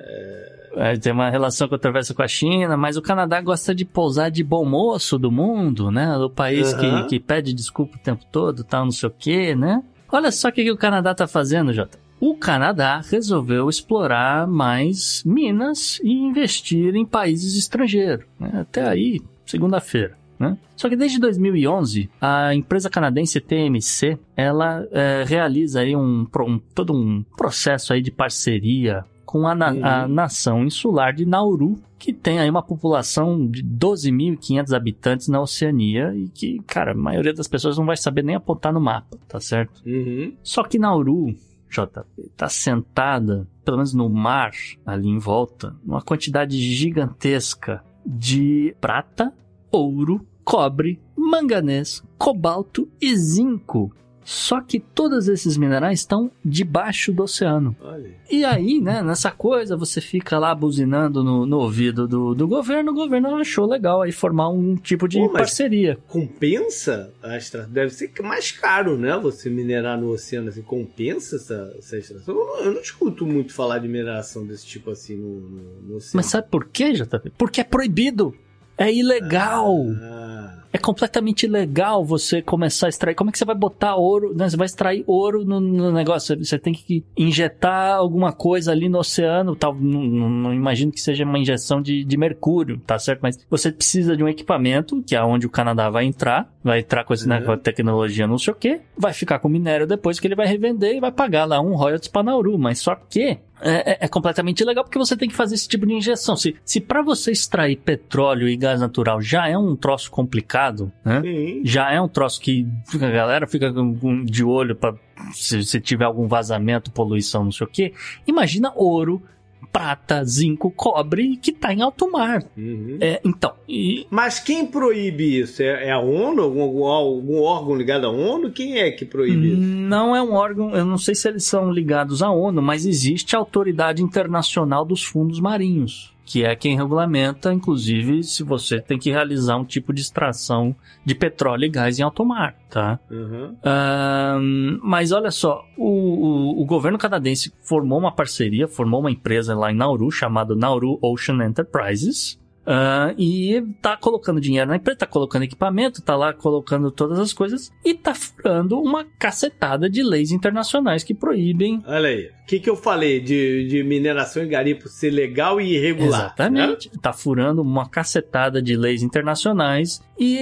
É... tem uma relação controversa com a China, mas o Canadá gosta de pousar de bom moço do mundo, né? O país uhum. que, que pede desculpa o tempo todo, tal, não sei o quê, né? Olha só o que, que o Canadá tá fazendo, Jota. O Canadá resolveu explorar mais minas e investir em países estrangeiros. Né? Até aí, segunda-feira. Né? Só que desde 2011, a empresa canadense TMC, ela é, realiza aí um, um, todo um processo aí de parceria com a, na, uhum. a, nação insular de Nauru, que tem aí uma população de 12.500 habitantes na Oceania e que, cara, a maioria das pessoas não vai saber nem apontar no mapa, tá certo? Uhum. Só que Nauru, JP, tá sentada, pelo menos no mar, ali em volta, uma quantidade gigantesca de prata, ouro, cobre, manganês, cobalto e zinco. Só que todos esses minerais estão debaixo do oceano. Olha. E aí, né, nessa coisa, você fica lá buzinando no, no ouvido do, do governo, o governo achou legal aí formar um tipo de Pô, parceria. Compensa, Astra? Deve ser mais caro, né? Você minerar no oceano, assim, compensa essa, essa extração? Eu não, eu não escuto muito falar de mineração desse tipo assim no, no, no oceano. Mas sabe por quê, JP? Porque é proibido. É ilegal. Ah. É completamente ilegal você começar a extrair. Como é que você vai botar ouro? Né? Você vai extrair ouro no, no negócio. Você tem que injetar alguma coisa ali no oceano. Tal. Não, não, não imagino que seja uma injeção de, de, mercúrio, tá certo? Mas você precisa de um equipamento, que é onde o Canadá vai entrar. Vai entrar com, esse, uhum. né, com a tecnologia, não sei o quê. Vai ficar com o minério depois que ele vai revender e vai pagar lá um royalties para Nauru. Mas só que é, é, é, completamente ilegal porque você tem que fazer esse tipo de injeção. Se, se para você extrair petróleo e gás natural já é um troço complicado, né? Sim. Já é um troço que a galera fica de olho para se, se tiver algum vazamento, poluição, não sei o que. Imagina ouro prata, zinco, cobre que está em alto mar. Uhum. É, então. E... Mas quem proíbe isso? É, é a ONU? Algum, algum, órgão ligado à ONU? Quem é que proíbe isso? Não é um órgão, eu não sei se eles são ligados à ONU, mas existe a Autoridade Internacional dos Fundos Marinhos que é quem regulamenta, inclusive, se você tem que realizar um tipo de extração de petróleo e gás em alto mar, tá? Uhum. Um, mas olha só, o, o, o, governo canadense formou uma parceria, formou uma empresa lá em Nauru chamada Nauru Ocean Enterprises, Uh, e tá colocando dinheiro na empresa, tá colocando equipamento, tá lá colocando todas as coisas e tá furando uma cacetada de leis internacionais que proíbem. Olha aí, o que, que eu falei de, de mineração e garimpo ser legal e irregular? Exatamente. Né? Tá furando uma cacetada de leis internacionais e,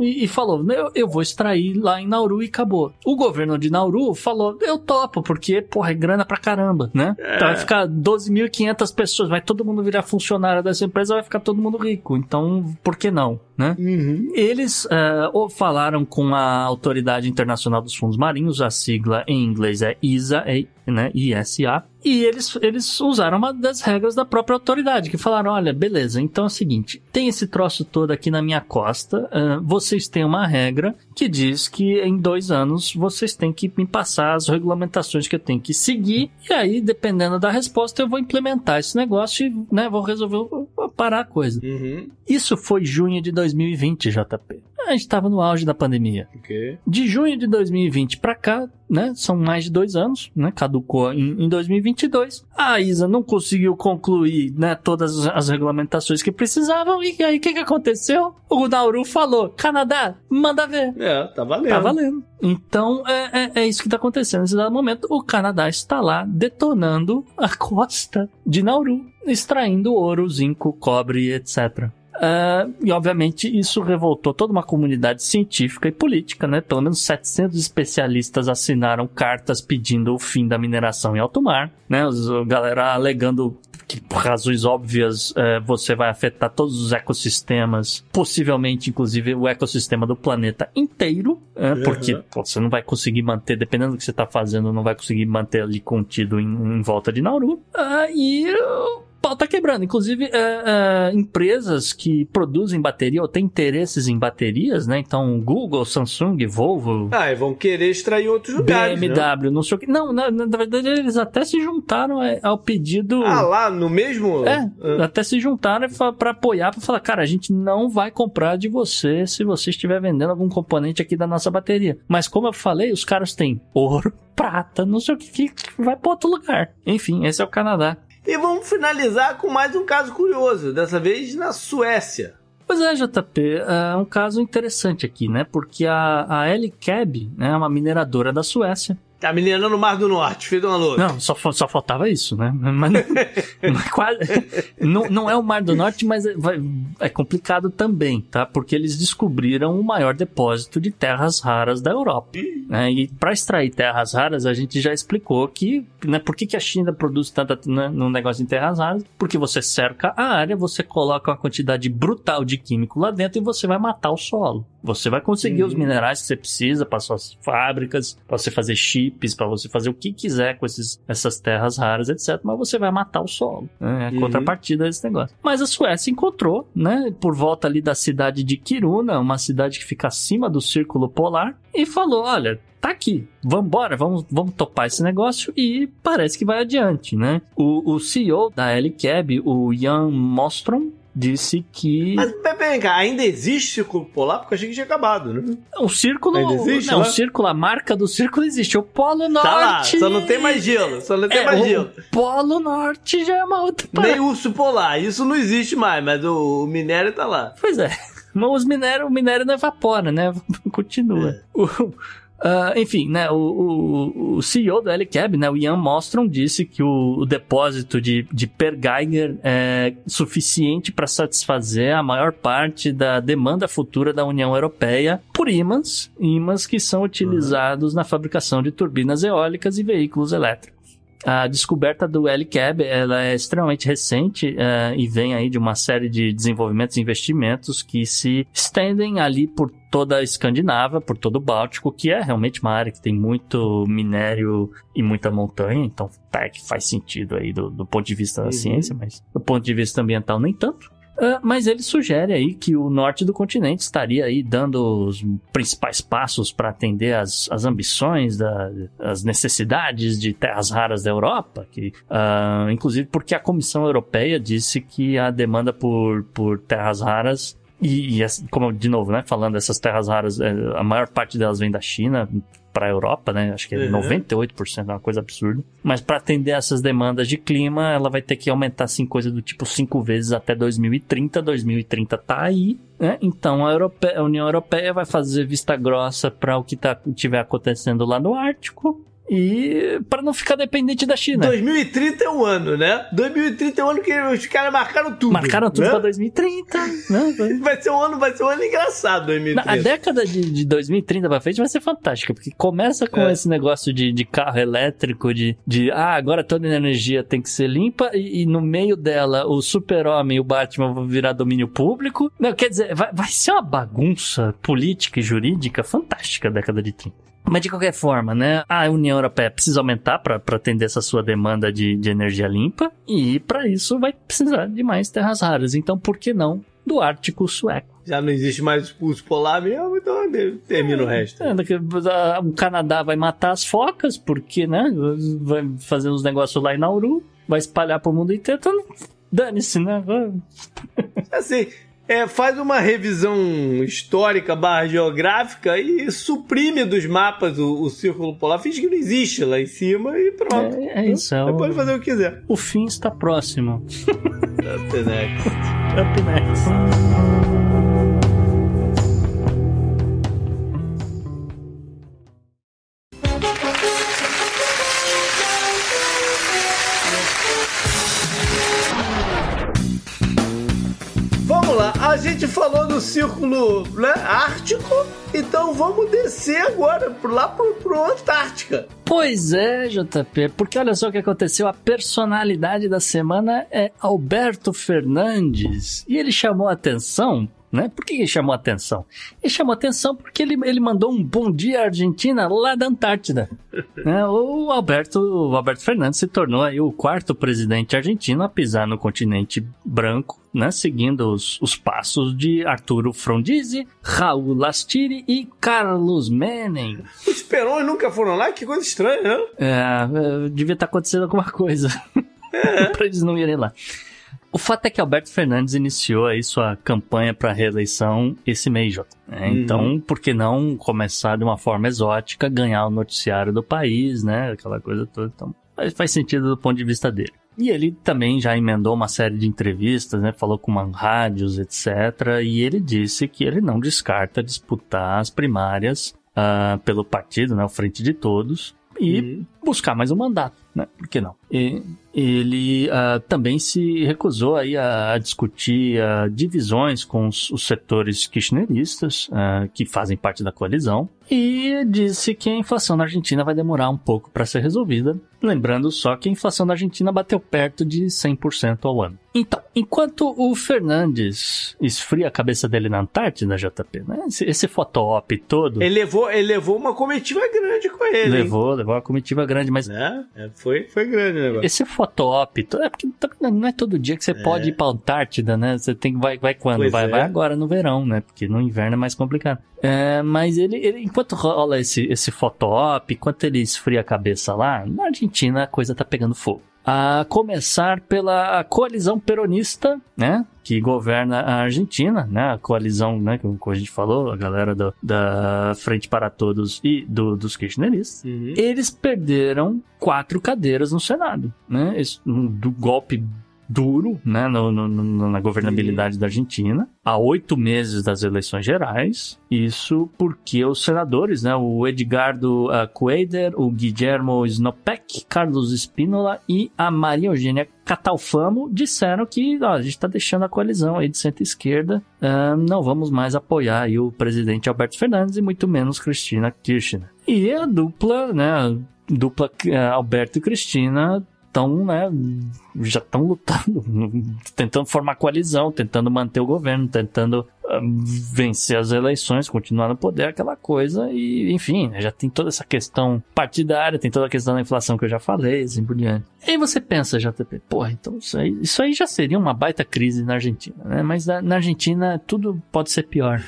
e, e falou: eu, eu vou extrair lá em Nauru e acabou. O governo de Nauru falou: eu topo, porque, porra, é grana pra caramba, né? É. Então vai ficar 12.500 pessoas, vai todo mundo virar funcionário dessa empresa, vai ficar todo mundo rico. Então, por que não? Né? Uhum. Eles uh, falaram com a Autoridade Internacional dos Fundos Marinhos, a sigla em inglês é ISA, né, ISA, e eles, eles usaram uma das regras da própria autoridade, que falaram: olha, beleza, então é o seguinte, tem esse troço todo aqui na minha costa, uh, vocês têm uma regra que diz que em dois anos vocês têm que me passar as regulamentações que eu tenho que seguir, e aí, dependendo da resposta, eu vou implementar esse negócio e né, vou resolver parar a coisa. Uhum. Isso foi junho de 2020, JP. A gente estava no auge da pandemia. Ok. De junho de 2020 para cá, né? São mais de dois anos, né? Caducou em, em 2022. A ISA não conseguiu concluir, né? Todas as regulamentações que precisavam. E aí, o que, que aconteceu? O Nauru falou: Canadá, manda ver. É, tá valendo. Tá valendo. Então, é, é, é isso que tá acontecendo nesse dado momento. O Canadá está lá detonando a costa de Nauru, extraindo ouro, zinco, cobre, etc. Uh, e obviamente isso revoltou toda uma comunidade científica e política, né? Pelo menos 700 especialistas assinaram cartas pedindo o fim da mineração em alto mar, né? Os, a galera alegando que por razões óbvias uh, você vai afetar todos os ecossistemas, possivelmente inclusive o ecossistema do planeta inteiro, uh, porque pô, você não vai conseguir manter, dependendo do que você está fazendo, não vai conseguir manter ali contido em, em volta de Nauru. Uh, e pau tá quebrando. Inclusive, é, é, empresas que produzem bateria ou têm interesses em baterias, né? Então, Google, Samsung, Volvo. Ah, e vão querer extrair outros lugares. BMW, né? não sei o que. Não, na, na, verdade, eles até se juntaram é, ao pedido. Ah, lá no mesmo? É, ah. até se juntaram para apoiar, para falar, cara, a gente não vai comprar de você se você estiver vendendo algum componente aqui da nossa bateria. Mas como eu falei, os caras têm ouro, prata, não sei o que, que vai para outro lugar. Enfim, esse é o Canadá. E vamos finalizar com mais um caso curioso, dessa vez na Suécia. Pois é, JP, é um caso interessante aqui, né? Porque a, a L-Cab né, é uma mineradora da Suécia Tá minerando no Mar do Norte, filho de uma louca. Não, só, só faltava isso, né? Mas, mas quase, não, não é o Mar do Norte, mas é, é, complicado também, tá? Porque eles descobriram o maior depósito de terras raras da Europa. Né? E para extrair terras raras, a gente já explicou que, né, por que, que a China produz tanta né, negócio de terras raras? Porque você cerca a área, você coloca uma quantidade brutal de químico lá dentro e você vai matar o solo. Você vai conseguir os minerais que você precisa para suas fábricas, para você fazer chips, para você fazer o que quiser com esses, essas terras raras, etc. Mas você vai matar o solo. Né? É a uhum. contrapartida desse negócio. Mas a Suécia encontrou, né, por volta ali da cidade de Kiruna, uma cidade que fica acima do Círculo Polar, e falou: olha, tá aqui, vambora, vamos, vamos topar esse negócio e parece que vai adiante, né? O, o CEO da L-Cab, o Jan Mostrom, disse que. Mas vem cá, ainda existe círculo polar? Porque eu achei que tinha acabado, né? O círculo. Ainda existe, não, né? o círculo, a marca do círculo existe. O Polo Norte. Tá lá, só não tem mais gelo. Só não tem é, mais gelo. Polo Norte já é uma outra parada. Nem urso polar, isso não existe mais, mas o, o minério tá lá. Pois é. Mas os minério, o minério não evapora, né? Continua. É. O, Uh, enfim, né, o, o, o, CEO do LCAB, né, o Ian Mostrom, disse que o, o depósito de, de Per Geiger é suficiente para satisfazer a maior parte da demanda futura da União Europeia por ímãs, ímãs que são utilizados uhum. na fabricação de turbinas eólicas e veículos elétricos. A descoberta do LCAB ela é extremamente recente uh, e vem aí de uma série de desenvolvimentos e investimentos que se estendem ali por toda a Escandinávia, por todo o Báltico, que é realmente uma área que tem muito minério e muita montanha, então tá, que faz sentido aí do, do ponto de vista da uhum. ciência, mas do ponto de vista ambiental nem tanto. Uh, mas ele sugere aí que o norte do continente estaria aí dando os principais passos para atender as, as ambições, da, as necessidades de terras raras da Europa, que, uh, inclusive porque a Comissão Europeia disse que a demanda por, por terras raras e, e, como de novo, né, falando dessas terras raras, é, a maior parte delas vem da China, para a Europa, né? Acho que é uhum. 98%, é uma coisa absurda. Mas para atender essas demandas de clima, ela vai ter que aumentar assim coisa do tipo cinco vezes até 2030. 2030 tá aí, né? Então a, Europe... a União Europeia vai fazer vista grossa para o que tá, tiver acontecendo lá no Ártico e para não ficar dependente da China. 2030 é um ano, né? 2030 é um ano que os caras marcaram tudo. Marcaram tudo né? pra 2030, né? Vai ser um ano, vai ser um ano engraçado 2030. A década de, de 2030 pra frente vai ser fantástica, porque começa com é. esse negócio de, de carro elétrico, de, de ah, agora toda a energia tem que ser limpa, e, e no meio dela o super-homem e o Batman vão virar domínio público. Não, quer dizer, vai, vai ser uma bagunça política e jurídica fantástica a década de 30. Mas de qualquer forma, né? A União Europeia precisa aumentar para atender essa sua demanda de, de energia limpa e para isso vai precisar de mais terras raras. Então, por que não do Ártico sueco? Já não existe mais pulso polar mesmo, então termina é, o resto. É, o Canadá vai matar as focas, porque, né? Vai fazer uns negócios lá em Nauru, vai espalhar para o mundo inteiro, então dane-se, né? Assim, é, faz uma revisão histórica barra geográfica e suprime dos mapas o, o círculo polar, finge que não existe lá em cima e pronto. É, é isso. É o, pode fazer o que quiser. O fim está próximo. Up next. Up next. A gente falou do círculo né, ártico, então vamos descer agora lá pro, pro Antártica. Pois é, JP, porque olha só o que aconteceu. A personalidade da semana é Alberto Fernandes. E ele chamou a atenção né? Por que ele chamou atenção? Ele chamou atenção porque ele, ele mandou um bom dia Argentina lá da Antártida. né? O Alberto, o Alberto Fernandes se tornou aí o quarto presidente argentino a pisar no continente branco, né? Seguindo os, os passos de Arturo Frondizi, Raul Lastiri e Carlos Menem. Os Perões nunca foram lá? Que coisa estranha, né? É, é devia estar acontecendo alguma coisa. É. pra eles não irem lá. O fato é que Alberto Fernandes iniciou aí sua campanha para reeleição esse mês, Jota. É, uhum. Então, por que não começar de uma forma exótica, ganhar o noticiário do país, né? Aquela coisa toda. Então, faz sentido do ponto de vista dele. E ele também já emendou uma série de entrevistas, né? Falou com uma rádios, etc. E ele disse que ele não descarta disputar as primárias uh, pelo partido, né? O Frente de Todos. E uhum. buscar mais um mandato, né? Por que não? E ele uh, também se recusou aí a, a discutir uh, divisões com os, os setores kirchneristas uh, que fazem parte da coalizão e disse que a inflação na Argentina vai demorar um pouco para ser resolvida, lembrando só que a inflação na Argentina bateu perto de 100% ao ano. Então, enquanto o Fernandes esfria a cabeça dele na Antártida, JP, né? Esse, esse foto-op todo... Ele levou, ele levou uma comitiva grande com ele, Levou, hein? levou uma comitiva grande, mas... É, foi, foi grande o negócio. Esse fotop. É porque não é todo dia que você é. pode ir pra Antártida, né? Você tem vai vai quando? vai, é. vai agora no verão, né? Porque no inverno é mais complicado. É, mas ele, ele, enquanto rola esse, esse fotop, enquanto ele esfria a cabeça lá, na Argentina a coisa tá pegando fogo. A começar pela coalizão peronista, né, que governa a Argentina, né, a coalizão, né, como a gente falou, a galera do, da Frente para Todos e do, dos kirchneristas, uhum. eles perderam quatro cadeiras no Senado, né, esse, do golpe duro né, no, no, na governabilidade da Argentina, há oito meses das eleições gerais. Isso porque os senadores, né, o Edgardo uh, Cuader, o Guillermo Snopek, Carlos Espínola e a Maria Eugênia Catalfamo disseram que ó, a gente está deixando a coalizão aí de centro-esquerda, uh, não vamos mais apoiar o presidente Alberto Fernandes e muito menos Cristina Kirchner. E a dupla, né, dupla uh, Alberto e Cristina estão, né, já estão lutando, tentando formar coalizão, tentando manter o governo, tentando uh, vencer as eleições, continuar no poder, aquela coisa, e enfim, já tem toda essa questão partidária, tem toda a questão da inflação que eu já falei, assim por diante. E aí você pensa, JTP, porra, então isso aí, isso aí já seria uma baita crise na Argentina, né? Mas na, na Argentina tudo pode ser pior.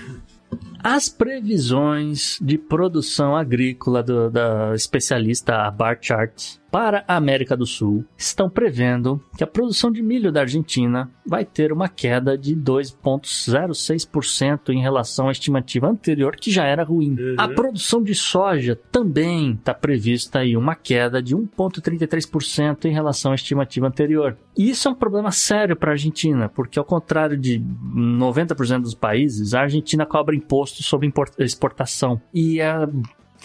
As previsões de produção agrícola do, da especialista Bar Chart para a América do Sul estão prevendo que a produção de milho da Argentina vai ter uma queda de 2,06% em relação à estimativa anterior, que já era ruim. Uhum. A produção de soja também está prevista aí uma queda de 1,33% em relação à estimativa anterior. E isso é um problema sério para a Argentina, porque ao contrário de 90% dos países, a Argentina cobra imposto sobre exportação. E a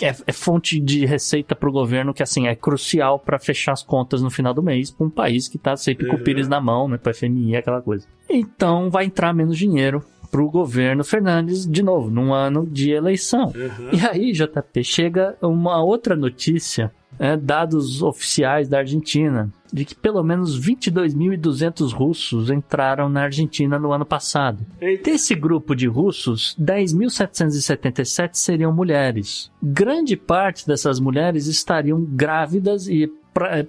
é, é fonte de receita para o governo que assim é crucial para fechar as contas no final do mês para um país que está sempre com o pires na mão, né, para FMI aquela coisa. Então vai entrar menos dinheiro para o governo Fernandes de novo num ano de eleição. Uhum. E aí, JP, chega uma outra notícia, é, dados oficiais da Argentina de que pelo menos 22.200 russos entraram na Argentina no ano passado. Eita. Desse grupo de russos, 10.777 seriam mulheres. Grande parte dessas mulheres estariam grávidas e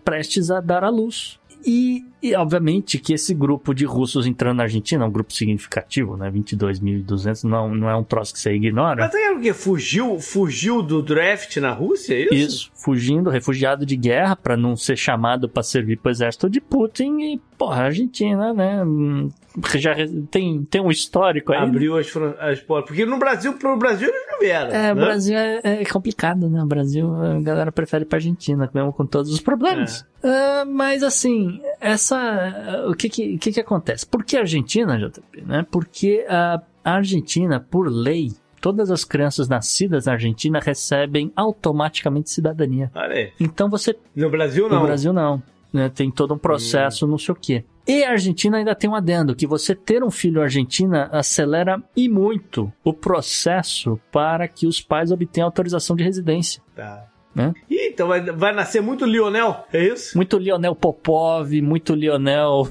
prestes a dar à luz. E E, obviamente, que esse grupo de russos entrando na Argentina é um grupo significativo, né? 22.200 não, não é um troço que você ignora. Mas é o quê? Fugiu, fugiu do draft na Rússia, é isso? Isso, fugindo, refugiado de guerra para não ser chamado para servir pro exército de Putin e, porra, a Argentina, né? hum, Já tem, tem um histórico aí. né? Abriu as, as portas. Porque no Brasil, pro Brasil eles não vieram. É, o né? Brasil é, é complicado, né? O Brasil, a galera prefere ir pra Argentina, mesmo com todos os problemas. Ah, mas assim, essa. O que que, que que acontece? Por que a Argentina, JP? Né? Porque a, Argentina, por lei, todas as crianças nascidas na Argentina recebem automaticamente cidadania. Olha aí. Então você. No Brasil, não. No Brasil, não. né? Tem todo um processo, não sei o quê. E a Argentina ainda tem um adendo, que você ter um filho argentina acelera e muito o processo para que os pais obtenham autorização de residência. Tá. Né? Ih, então vai, vai nascer muito Lionel, é isso? Muito Lionel Popov, muito Lionel.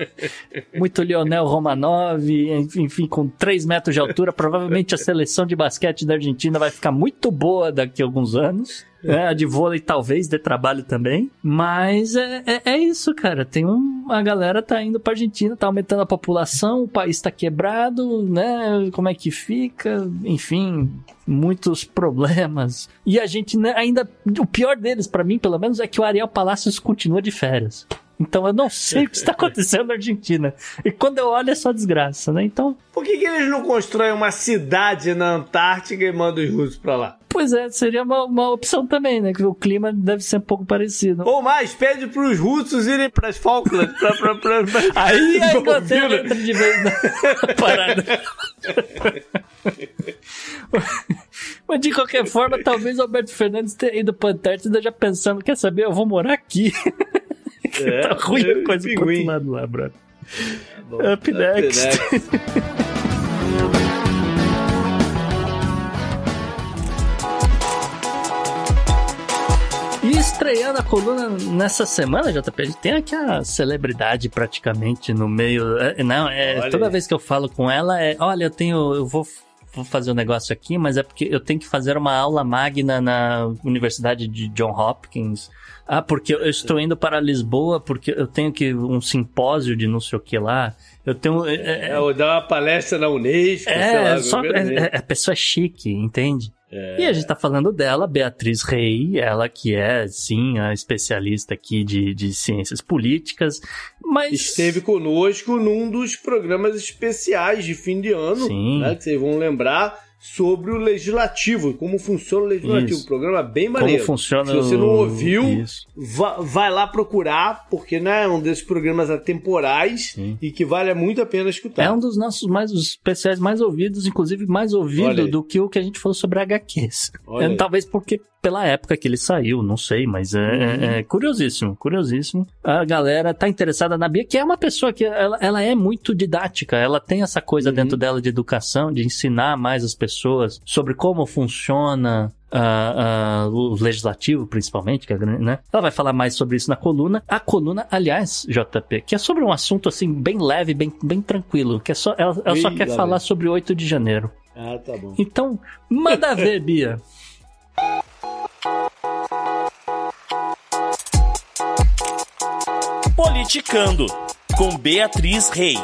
muito Lionel Romanov, enfim, com 3 metros de altura. Provavelmente a seleção de basquete da Argentina vai ficar muito boa daqui a alguns anos. Né? a de vôlei talvez dê trabalho também. Mas é, é, é isso, cara. Tem um. A galera tá indo pra Argentina, tá aumentando a população, o país tá quebrado, né? Como é que fica? Enfim, muitos problemas. E a gente né, ainda. O pior deles, pra mim, pelo menos, é que o Ariel Palacios continua de férias. Então eu não sei o que está acontecendo na Argentina. E quando eu olho é só desgraça, né? Então, Por que, que eles não constroem uma cidade na Antártica e mandam os russos pra lá? pois é, seria uma, uma opção também, né? Que o clima deve ser um pouco parecido. Ou mais, pede pros russos irem pras Falklands. Pra, pra, pra, pra... Aí a Inglaterra entra de vez na parada. Mas de qualquer forma, talvez o Alberto Fernandes tenha ido pra Antártida já pensando, quer saber, eu vou morar aqui. É, tá ruim é, a coisa pro outro lado lá, brother. Bom, Up next. E estreando a coluna nessa semana, JP, a gente tem aqui a celebridade praticamente no meio. é, Não, é, Olha toda vez que eu falo com ela, é: olha, eu tenho. Eu vou, vou fazer um negócio aqui, mas é porque eu tenho que fazer uma aula magna na Universidade de John Hopkins. Ah, porque eu estou indo para Lisboa, porque eu tenho que um simpósio de não sei o que lá. Eu tenho. É, é, É, ou dar uma palestra na Unesco, é, lá, só, é- coisa. é- a pessoa é chique, entende? É. E a gente tá falando dela, Beatriz Rei, ela que é, sim, a especialista aqui de, de ciências políticas, mas... Esteve conosco num dos programas especiais de fim de ano, Sim. né, que vocês vão lembrar, sobre o legislativo, como funciona o legislativo. Isso. Um programa bem Como maneiro. funciona Se você não o- ouviu. Va- vai lá procurar, porque né, é um desses programas atemporais Sim. e que vale muito a pena escutar. É um dos nossos mais os especiais mais ouvidos, inclusive mais ouvido do que o que a gente falou sobre HQs. É, talvez porque pela época que ele saiu, não sei, mas é, Uhum. é- é curiosíssimo, curiosíssimo. A galera tá interessada na Bia, que é uma pessoa que ela, ela é muito didática, ela tem essa coisa Uhum. dentro dela de educação, de ensinar mais as pessoas sobre como funciona ah, ah, o legislativo, principalmente, que é, grande, né? Ela vai falar mais sobre isso na coluna. A coluna, aliás, JP, que é sobre um assunto assim bem leve, bem, bem tranquilo, que é só ela, ela só Ih, quer lá falar vem. sobre o 8 de janeiro. Ah, tá bom. Então, manda ver, Bia. Politicando, com Beatriz Rei.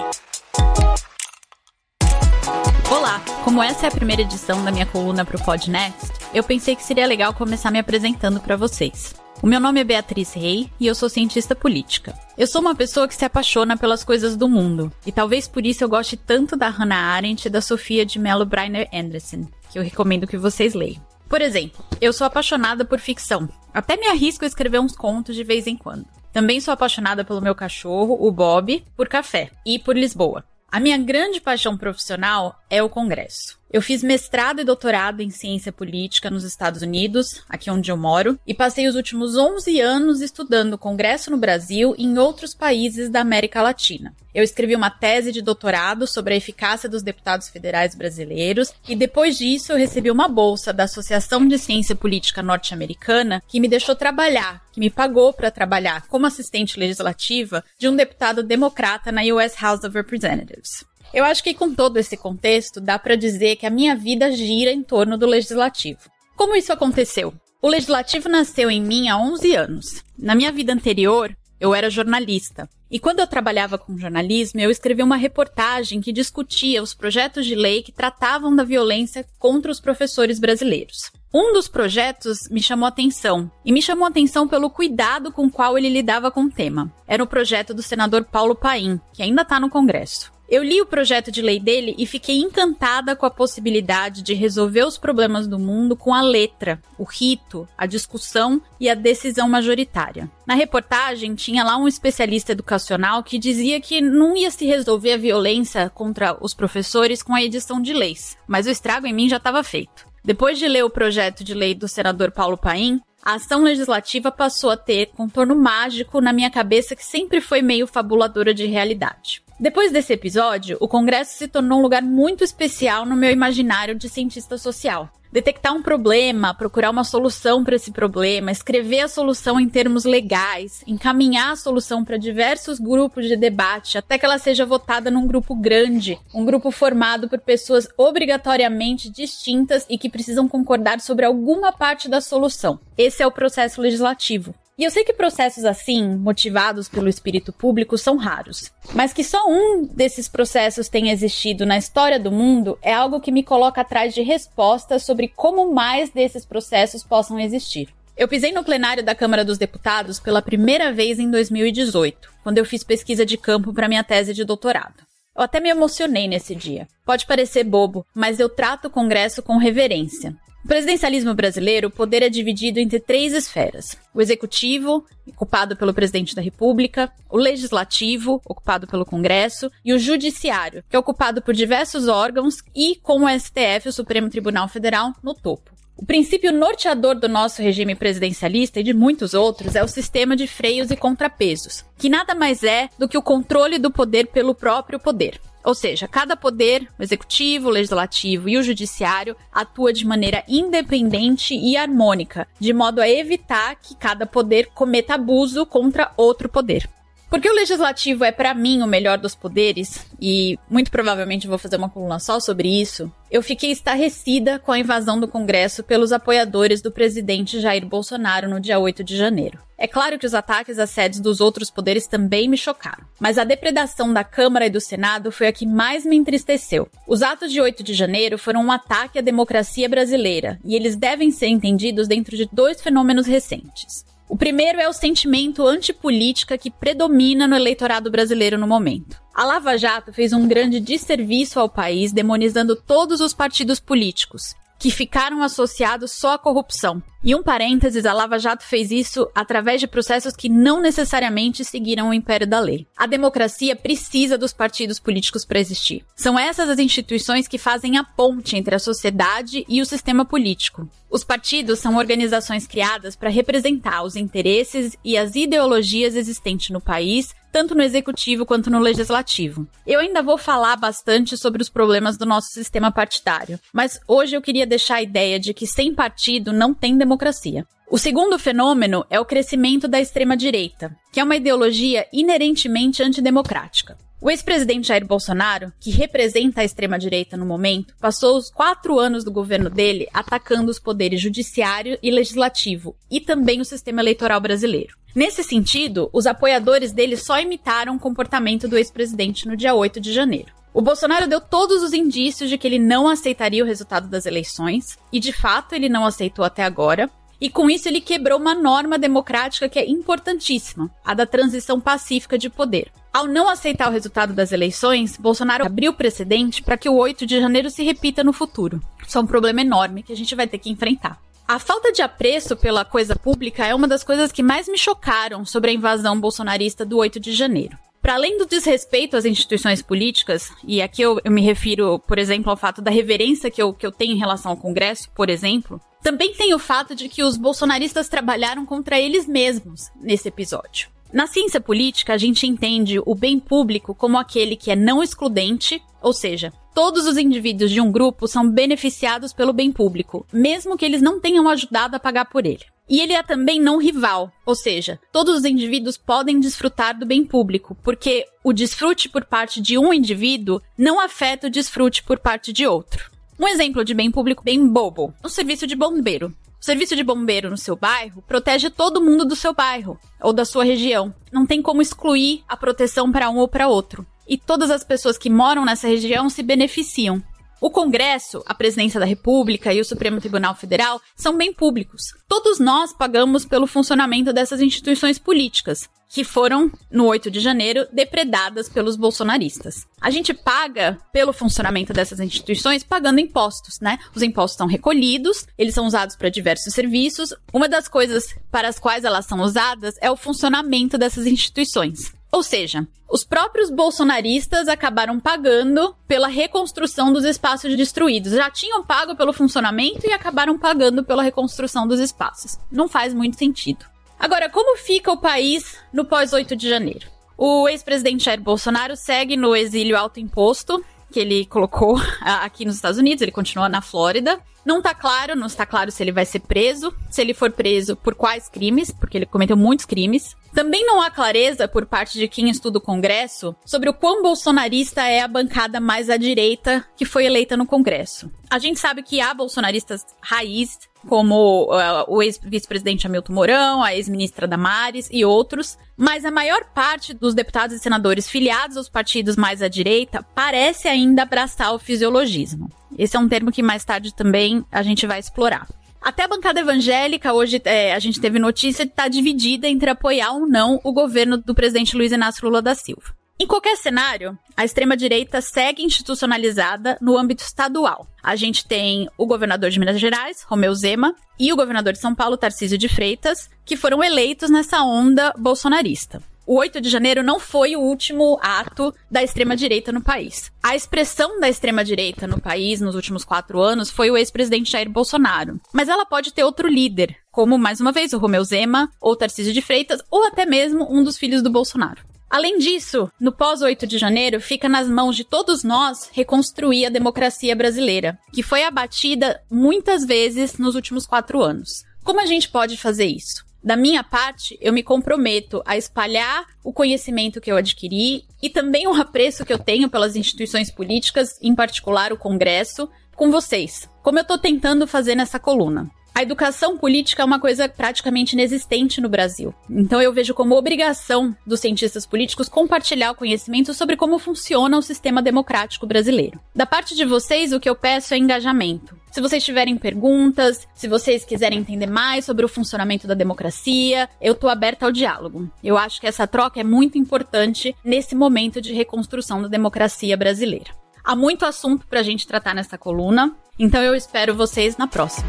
Olá! Como essa é a primeira edição da minha coluna pro Podnext, eu pensei que seria legal começar me apresentando para vocês. O meu nome é Beatriz Rei e eu sou cientista política. Eu sou uma pessoa que se apaixona pelas coisas do mundo, e talvez por isso eu goste tanto da Hannah Arendt e da Sofia de Mello Breiner Anderson, que eu recomendo que vocês leiam. Por exemplo, eu sou apaixonada por ficção. Até me arrisco a escrever uns contos de vez em quando. Também sou apaixonada pelo meu cachorro, o Bob, por café e por Lisboa. A minha grande paixão profissional é o Congresso. Eu fiz mestrado e doutorado em ciência política nos Estados Unidos, aqui onde eu moro, e passei os últimos 11 anos estudando o Congresso no Brasil e em outros países da América Latina. Eu escrevi uma tese de doutorado sobre a eficácia dos deputados federais brasileiros e depois disso eu recebi uma bolsa da Associação de Ciência Política Norte-Americana que me deixou trabalhar, que me pagou para trabalhar como assistente legislativa de um deputado democrata na US House of Representatives. Eu acho que com todo esse contexto dá para dizer que a minha vida gira em torno do legislativo. Como isso aconteceu? O legislativo nasceu em mim há 11 anos. Na minha vida anterior, Eu era jornalista. E quando eu trabalhava com jornalismo, eu escrevi uma reportagem que discutia os projetos de lei que tratavam da violência contra os professores brasileiros. Um dos projetos me chamou atenção, e me chamou atenção pelo cuidado com o qual ele lidava com o tema. Era o projeto do senador Paulo Paim, que ainda está no Congresso. Eu li o projeto de lei dele e fiquei encantada com a possibilidade de resolver os problemas do mundo com a letra, o rito, a discussão e a decisão majoritária. Na reportagem, tinha lá um especialista educacional que dizia que não ia se resolver a violência contra os professores com a edição de leis, mas o estrago em mim já estava feito. Depois de ler o projeto de lei do senador Paulo Paim, a ação legislativa passou a ter contorno mágico na minha cabeça que sempre foi meio fabuladora de realidade. Depois desse episódio, o Congresso se tornou um lugar muito especial no meu imaginário de cientista social. Detectar um problema, procurar uma solução para esse problema, escrever a solução em termos legais, encaminhar a solução para diversos grupos de debate até que ela seja votada num grupo grande, um grupo formado por pessoas obrigatoriamente distintas e que precisam concordar sobre alguma parte da solução. Esse é o processo legislativo. E eu sei que processos assim, motivados pelo espírito público, são raros. Mas que só um desses processos tenha existido na história do mundo é algo que me coloca atrás de respostas sobre como mais desses processos possam existir. Eu pisei no plenário da Câmara dos Deputados pela primeira vez em 2018, quando eu fiz pesquisa de campo para minha tese de doutorado. Eu até me emocionei nesse dia. Pode parecer bobo, mas eu trato o Congresso com reverência. No presidencialismo brasileiro, o poder é dividido entre três esferas: o executivo, ocupado pelo presidente da República, o legislativo, ocupado pelo Congresso, e o judiciário, que é ocupado por diversos órgãos e com o STF, o Supremo Tribunal Federal, no topo. O princípio norteador do nosso regime presidencialista e de muitos outros é o sistema de freios e contrapesos, que nada mais é do que o controle do poder pelo próprio poder. Ou seja, cada poder, o executivo, o legislativo e o judiciário, atua de maneira independente e harmônica, de modo a evitar que cada poder cometa abuso contra outro poder. Porque o legislativo é, para mim, o melhor dos poderes, e muito provavelmente vou fazer uma coluna só sobre isso, eu fiquei estarrecida com a invasão do Congresso pelos apoiadores do presidente Jair Bolsonaro no dia 8 de janeiro. É claro que os ataques às sedes dos outros poderes também me chocaram, mas a depredação da Câmara e do Senado foi a que mais me entristeceu. Os atos de 8 de janeiro foram um ataque à democracia brasileira, e eles devem ser entendidos dentro de dois fenômenos recentes. O primeiro é o sentimento antipolítica que predomina no eleitorado brasileiro no momento. A Lava Jato fez um grande desserviço ao país, demonizando todos os partidos políticos, que ficaram associados só à corrupção. E um parênteses, a Lava Jato fez isso através de processos que não necessariamente seguiram o império da lei. A democracia precisa dos partidos políticos para existir. São essas as instituições que fazem a ponte entre a sociedade e o sistema político. Os partidos são organizações criadas para representar os interesses e as ideologias existentes no país tanto no executivo quanto no legislativo. Eu ainda vou falar bastante sobre os problemas do nosso sistema partidário, mas hoje eu queria deixar a ideia de que sem partido não tem democracia. O segundo fenômeno é o crescimento da extrema-direita, que é uma ideologia inerentemente antidemocrática. O ex-presidente Jair Bolsonaro, que representa a extrema-direita no momento, passou os quatro anos do governo dele atacando os poderes judiciário e legislativo e também o sistema eleitoral brasileiro. Nesse sentido, os apoiadores dele só imitaram o comportamento do ex-presidente no dia 8 de janeiro. O Bolsonaro deu todos os indícios de que ele não aceitaria o resultado das eleições, e de fato ele não aceitou até agora, e com isso ele quebrou uma norma democrática que é importantíssima, a da transição pacífica de poder. Ao não aceitar o resultado das eleições, Bolsonaro abriu precedente para que o 8 de janeiro se repita no futuro. Isso é um problema enorme que a gente vai ter que enfrentar. A falta de apreço pela coisa pública é uma das coisas que mais me chocaram sobre a invasão bolsonarista do 8 de janeiro. Para além do desrespeito às instituições políticas, e aqui eu, eu, me refiro, por exemplo, ao fato da reverência que eu, que eu tenho em relação ao Congresso, por exemplo, também tem o fato de que os bolsonaristas trabalharam contra eles mesmos nesse episódio. Na ciência política, a gente entende o bem público como aquele que é não excludente, ou seja, todos os indivíduos de um grupo são beneficiados pelo bem público, mesmo que eles não tenham ajudado a pagar por ele. E ele é também não rival, ou seja, todos os indivíduos podem desfrutar do bem público, porque o desfrute por parte de um indivíduo não afeta o desfrute por parte de outro. Um exemplo de bem público bem bobo: o serviço de bombeiro. O serviço de bombeiro no seu bairro protege todo mundo do seu bairro ou da sua região. Não tem como excluir a proteção para um ou para outro. E todas as pessoas que moram nessa região se beneficiam. O Congresso, a Presidência da República e o Supremo Tribunal Federal são bem públicos. Todos nós pagamos pelo funcionamento dessas instituições políticas, que foram, no 8 de janeiro, depredadas pelos bolsonaristas. A gente paga pelo funcionamento dessas instituições pagando impostos, né? Os impostos são recolhidos, eles são usados para diversos serviços. Uma das coisas para as quais elas são usadas é o funcionamento dessas instituições. Ou seja, os próprios bolsonaristas acabaram pagando pela reconstrução dos espaços destruídos. Já tinham pago pelo funcionamento e acabaram pagando pela reconstrução dos espaços. Não faz muito sentido. Agora, como fica o país no pós-8 de janeiro? O ex-presidente Jair Bolsonaro segue no exílio alto imposto, que ele colocou aqui nos Estados Unidos, ele continua na Flórida. Não tá claro, não está claro se ele vai ser preso, se ele for preso por quais crimes, porque ele cometeu muitos crimes. Também não há clareza por parte de quem estuda o Congresso sobre o quão bolsonarista é a bancada mais à direita que foi eleita no Congresso. A gente sabe que há bolsonaristas raiz, como uh, o ex-vice-presidente Hamilton Mourão, a ex-ministra Damares e outros, mas a maior parte dos deputados e senadores filiados aos partidos mais à direita parece ainda abraçar o fisiologismo. Esse é um termo que mais tarde também a gente vai explorar. Até a bancada evangélica, hoje é, a gente teve notícia de estar tá dividida entre apoiar ou não o governo do presidente Luiz Inácio Lula da Silva. Em qualquer cenário, a extrema-direita segue institucionalizada no âmbito estadual. A gente tem o governador de Minas Gerais, Romeu Zema, e o governador de São Paulo, Tarcísio de Freitas, que foram eleitos nessa onda bolsonarista o 8 de janeiro não foi o último ato da extrema-direita no país. A expressão da extrema-direita no país nos últimos quatro anos foi o ex-presidente Jair Bolsonaro. Mas ela pode ter outro líder, como, mais uma vez, o Romeu Zema, ou Tarcísio de Freitas, ou até mesmo um dos filhos do Bolsonaro. Além disso, no pós-8 de janeiro, fica nas mãos de todos nós reconstruir a democracia brasileira, que foi abatida muitas vezes nos últimos quatro anos. Como a gente pode fazer isso? Da minha parte, eu me comprometo a espalhar o conhecimento que eu adquiri e também o apreço que eu tenho pelas instituições políticas, em particular o Congresso, com vocês, como eu estou tentando fazer nessa coluna. A educação política é uma coisa praticamente inexistente no Brasil. Então eu vejo como obrigação dos cientistas políticos compartilhar o conhecimento sobre como funciona o sistema democrático brasileiro. Da parte de vocês, o que eu peço é engajamento. Se vocês tiverem perguntas, se vocês quiserem entender mais sobre o funcionamento da democracia, eu tô aberta ao diálogo. Eu acho que essa troca é muito importante nesse momento de reconstrução da democracia brasileira. Há muito assunto pra gente tratar nessa coluna, então eu espero vocês na próxima.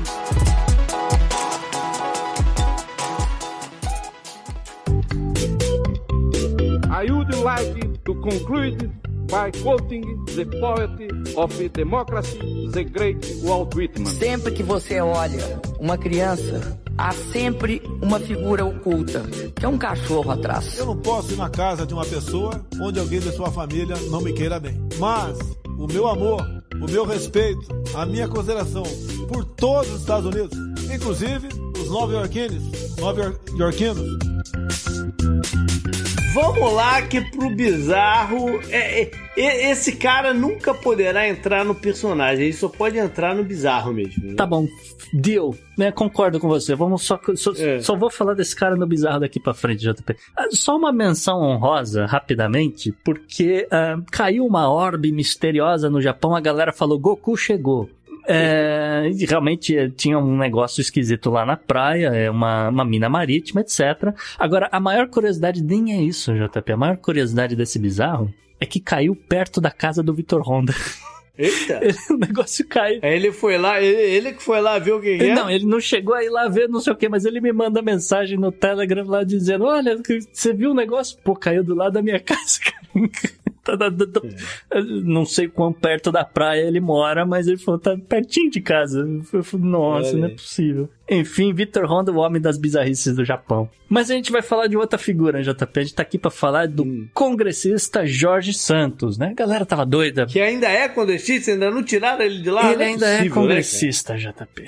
I to conclude by quoting the poet of democracy, the great Walt Whitman. Sempre que você olha uma criança, há sempre uma figura oculta, que é um cachorro atrás. Eu não posso ir na casa de uma pessoa onde alguém da sua família não me queira bem. Mas o meu amor, o meu respeito, a minha consideração por todos os Estados Unidos, inclusive os nova-iorquinos, nova-iorquinos, Vamos lá que pro bizarro, é, é, esse cara nunca poderá entrar no personagem, ele só pode entrar no bizarro mesmo. Né? Tá bom, deal, né? Concordo com você. Vamos só, só, é. só vou falar desse cara no bizarro daqui para frente, JP. Ah, só uma menção honrosa, rapidamente, porque uh, caiu uma orbe misteriosa no Japão, a galera falou Goku chegou. É, realmente tinha um negócio esquisito lá na praia, é uma, uma mina marítima, etc. Agora, a maior curiosidade nem é isso, JP. A maior curiosidade desse bizarro é que caiu perto da casa do Vitor Honda. Eita! o negócio caiu. Aí ele foi lá, ele, ele, que foi lá ver o que é? Não, ele não chegou aí lá ver não sei o que, mas ele me manda mensagem no Telegram lá dizendo: Olha, você viu o negócio? Pô, caiu do lado da minha casa, cara. Tá, tá, tá, não sei quão perto da praia ele mora, mas ele falou, tá pertinho de casa. Eu falei, nossa, não é possível. Enfim, Victor Honda, o homem das bizarrices do Japão. Mas a gente vai falar de outra figura, JP. A gente tá aqui pra falar do hum. congressista Jorge Santos, né? A galera tava doida. Que ainda é congressista, ainda não tiraram ele de lá? Ele é ainda é possível, é congressista, né, JP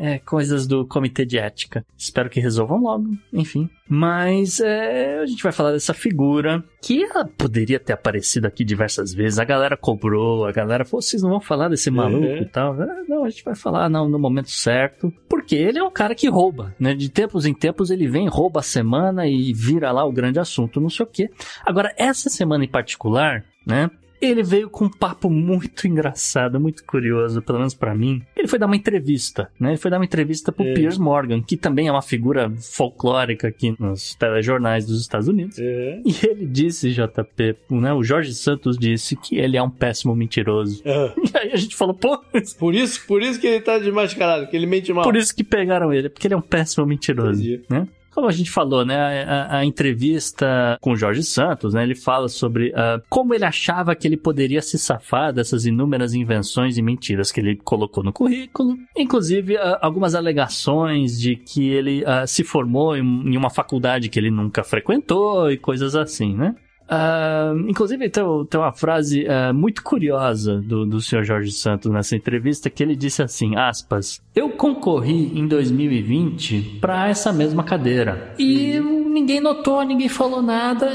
é, coisas do comitê de ética. Espero que resolvam logo, enfim. Mas é, a gente vai falar dessa figura que ela poderia ter aparecido aqui diversas vezes. A galera cobrou, a galera falou: vocês não vão falar desse maluco é. e tal. É, não, a gente vai falar não, no momento certo. Por quê? Ele é um cara que rouba, né? De tempos em tempos ele vem, rouba a semana e vira lá o grande assunto, não sei o quê. Agora, essa semana em particular, né? Ele veio com um papo muito engraçado, muito curioso, pelo menos para mim. Ele foi dar uma entrevista, né? Ele foi dar uma entrevista pro é. Piers Morgan, que também é uma figura folclórica aqui nos telejornais dos Estados Unidos. É. E ele disse, JP, né? O Jorge Santos disse que ele é um péssimo mentiroso. É. E aí a gente falou, pô. Por isso, por isso que ele tá desmascarado, que ele mente mal. Por isso que pegaram ele, porque ele é um péssimo mentiroso. Entendi. Né? Como a gente falou, né, a, a, entrevista com o Jorge Santos, né, ele fala sobre uh, como ele achava que ele poderia se safar dessas inúmeras invenções e mentiras que ele colocou no currículo, inclusive uh, algumas alegações de que ele uh, se formou em, em uma faculdade que ele nunca frequentou e coisas assim, né? Uh, inclusive, tem, tem uma frase uh, muito curiosa do, do senhor Jorge Santos nessa entrevista que ele disse assim, aspas, eu concorri em 2020 para essa mesma cadeira e ninguém notou, ninguém falou nada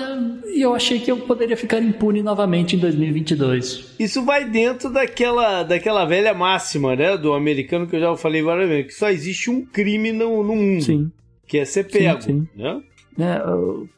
e eu achei que eu poderia ficar impune novamente em 2022. Isso vai dentro daquela, daquela velha máxima, né, do americano que eu já falei várias vezes, que só existe um crime no, no mundo. Sim. Que é ser pego, sim, sim. né? É,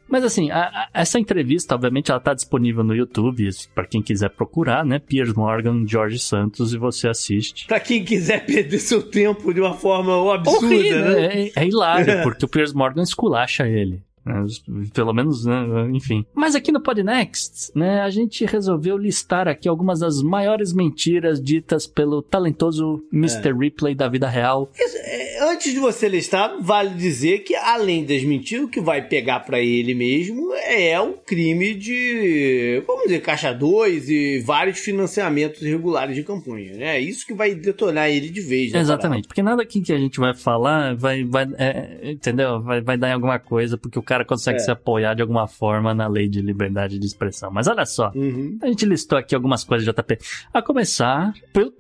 mas assim, a, a, essa entrevista, obviamente, ela tá disponível no YouTube, para quem quiser procurar, né? Piers Morgan, George Santos, e você assiste. Pra quem quiser perder seu tempo de uma forma absurda, Horrível, né? É, é hilário, porque o Piers Morgan esculacha ele. Né? Pelo menos, né? enfim. Mas aqui no Podnext, né, a gente resolveu listar aqui algumas das maiores mentiras ditas pelo talentoso Mr. É. Ripley da vida real. É, antes de você listar, vale dizer que além das mentiras, o que vai pegar para ele mesmo é o crime de, vamos dizer, caixa 2 e vários financiamentos irregulares de campanha, né? É isso que vai detonar ele de vez. Exatamente, porque nada aqui que a gente vai falar vai, vai é, entendeu? Vai, vai dar em alguma coisa, porque o cara cara consegue é. se apoiar de alguma forma na lei de liberdade de expressão. Mas olha só, uhum. a gente listou aqui algumas coisas de JP. A começar,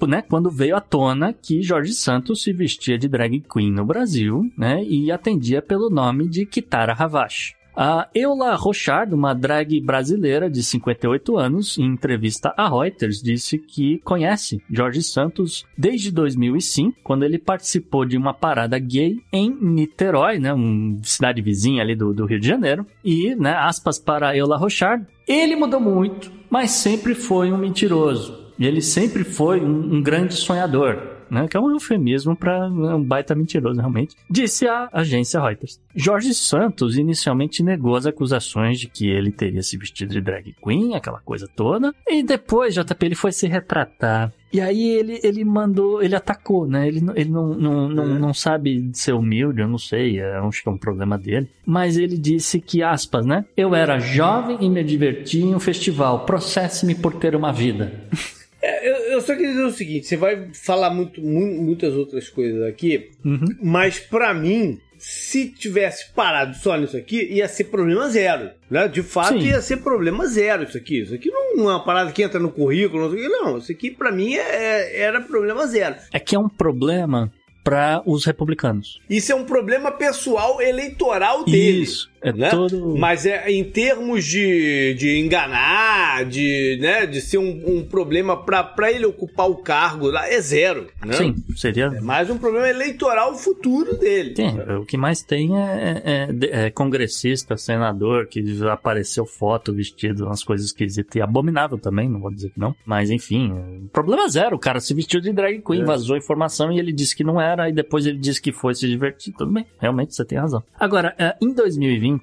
né, quando veio à tona que Jorge Santos se vestia de drag queen no Brasil, né, e atendia pelo nome de Kitara Havashi. A Eula Rochard, uma drag brasileira de 58 anos, em entrevista à Reuters, disse que conhece Jorge Santos desde 2005, quando ele participou de uma parada gay em Niterói, né, uma cidade vizinha ali do, do Rio de Janeiro. E, né, aspas para Eula Rochard, ele mudou muito, mas sempre foi um mentiroso. E ele sempre foi um, um grande sonhador né? Que é um eufemismo para um baita mentiroso, realmente. Disse a agência Reuters. Jorge Santos inicialmente negou as acusações de que ele teria se vestido de drag queen, aquela coisa toda. E depois, JP, ele foi se retratar. E aí ele, ele mandou, ele atacou, né? Ele, ele não, não, não, é. não sabe ser humilde, eu não sei, é, acho que é um problema dele. Mas ele disse que, aspas, né? Eu era jovem e me diverti em um festival. Processe-me por ter uma vida. É, eu, só queria dizer o seguinte: você vai falar muito, mu muitas outras coisas aqui, uhum. mas para mim, se tivesse parado só nisso aqui, ia ser problema zero. Né? De fato, Sim. ia ser problema zero isso aqui. Isso aqui não é uma parada que entra no currículo, não. não isso aqui, para mim, é, é, era problema zero. É que é um problema para os republicanos. Isso é um problema pessoal eleitoral dele. Isso. É né? todo... Mas é em termos de, de enganar, de, né, de ser um, um problema para ele ocupar o cargo lá, é zero. Né? Sim, seria. É mais um problema eleitoral futuro dele. Sim, o que mais tem é, é, é, congressista, senador, que apareceu foto vestido, umas coisas esquisitas e abominável também, não vou dizer que não. Mas enfim, problema zero. O cara se vestiu de drag queen, é. vazou informação e ele disse que não era e depois ele disse que foi se divertir. Tudo bem, realmente você tem razão. Agora, em 2020,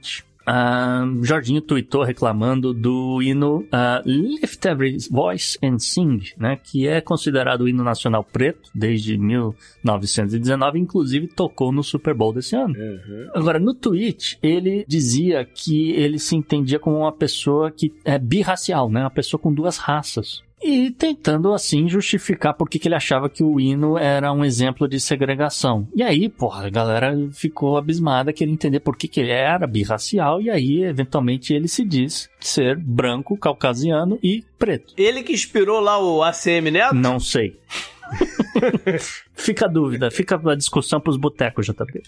Uh, Jorginho tweetou reclamando do hino uh, Lift Every Voice and Sing, né, que é considerado o hino nacional preto desde 1919, inclusive tocou no Super Bowl desse ano. Uhum. Agora, no tweet, ele dizia que ele se entendia como uma pessoa que é birracial, né, uma pessoa com duas raças e tentando assim justificar por que ele achava que o hino era um exemplo de segregação. E aí, porra, a galera ficou abismada, queria entender por que, que ele era birracial, e aí, eventualmente, ele se diz ser branco, caucasiano e preto. Ele que inspirou lá o ACM Neto? Não sei. fica a dúvida, fica a discussão pros botecos, JP.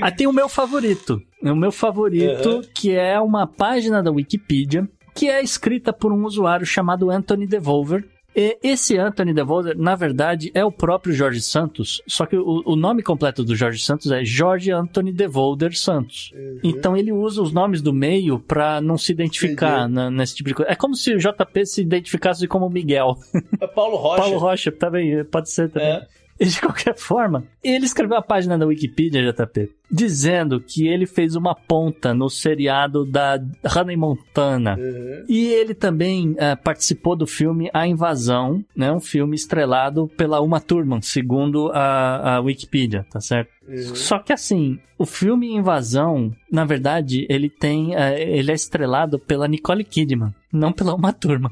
Aí tem o meu favorito. O meu favorito, uhum. que é uma página da Wikipedia que é escrita por um usuário chamado Anthony Devolver. E esse Anthony DeVolder, na verdade, é o próprio Jorge Santos, só que o, o nome completo do Jorge Santos é Jorge Anthony DeVolder Santos. Uhum. Então ele usa os nomes do meio pra não se identificar na, nesse tipo de coisa. É como se o JP se identificasse como Miguel. É Paulo Rocha. Paulo Rocha, também, pode ser também. É. E de qualquer forma, ele escreveu a página da Wikipedia, JP, dizendo que ele fez uma ponta no seriado da Hannah Montana. Uhum. E ele também uh, participou do filme A Invasão, né? Um filme estrelado pela Uma Thurman, segundo a, a Wikipedia, tá certo? Uhum. Só que assim, o filme Invasão, na verdade, ele tem, uh, ele é estrelado pela Nicole Kidman, não pela Uma Thurman.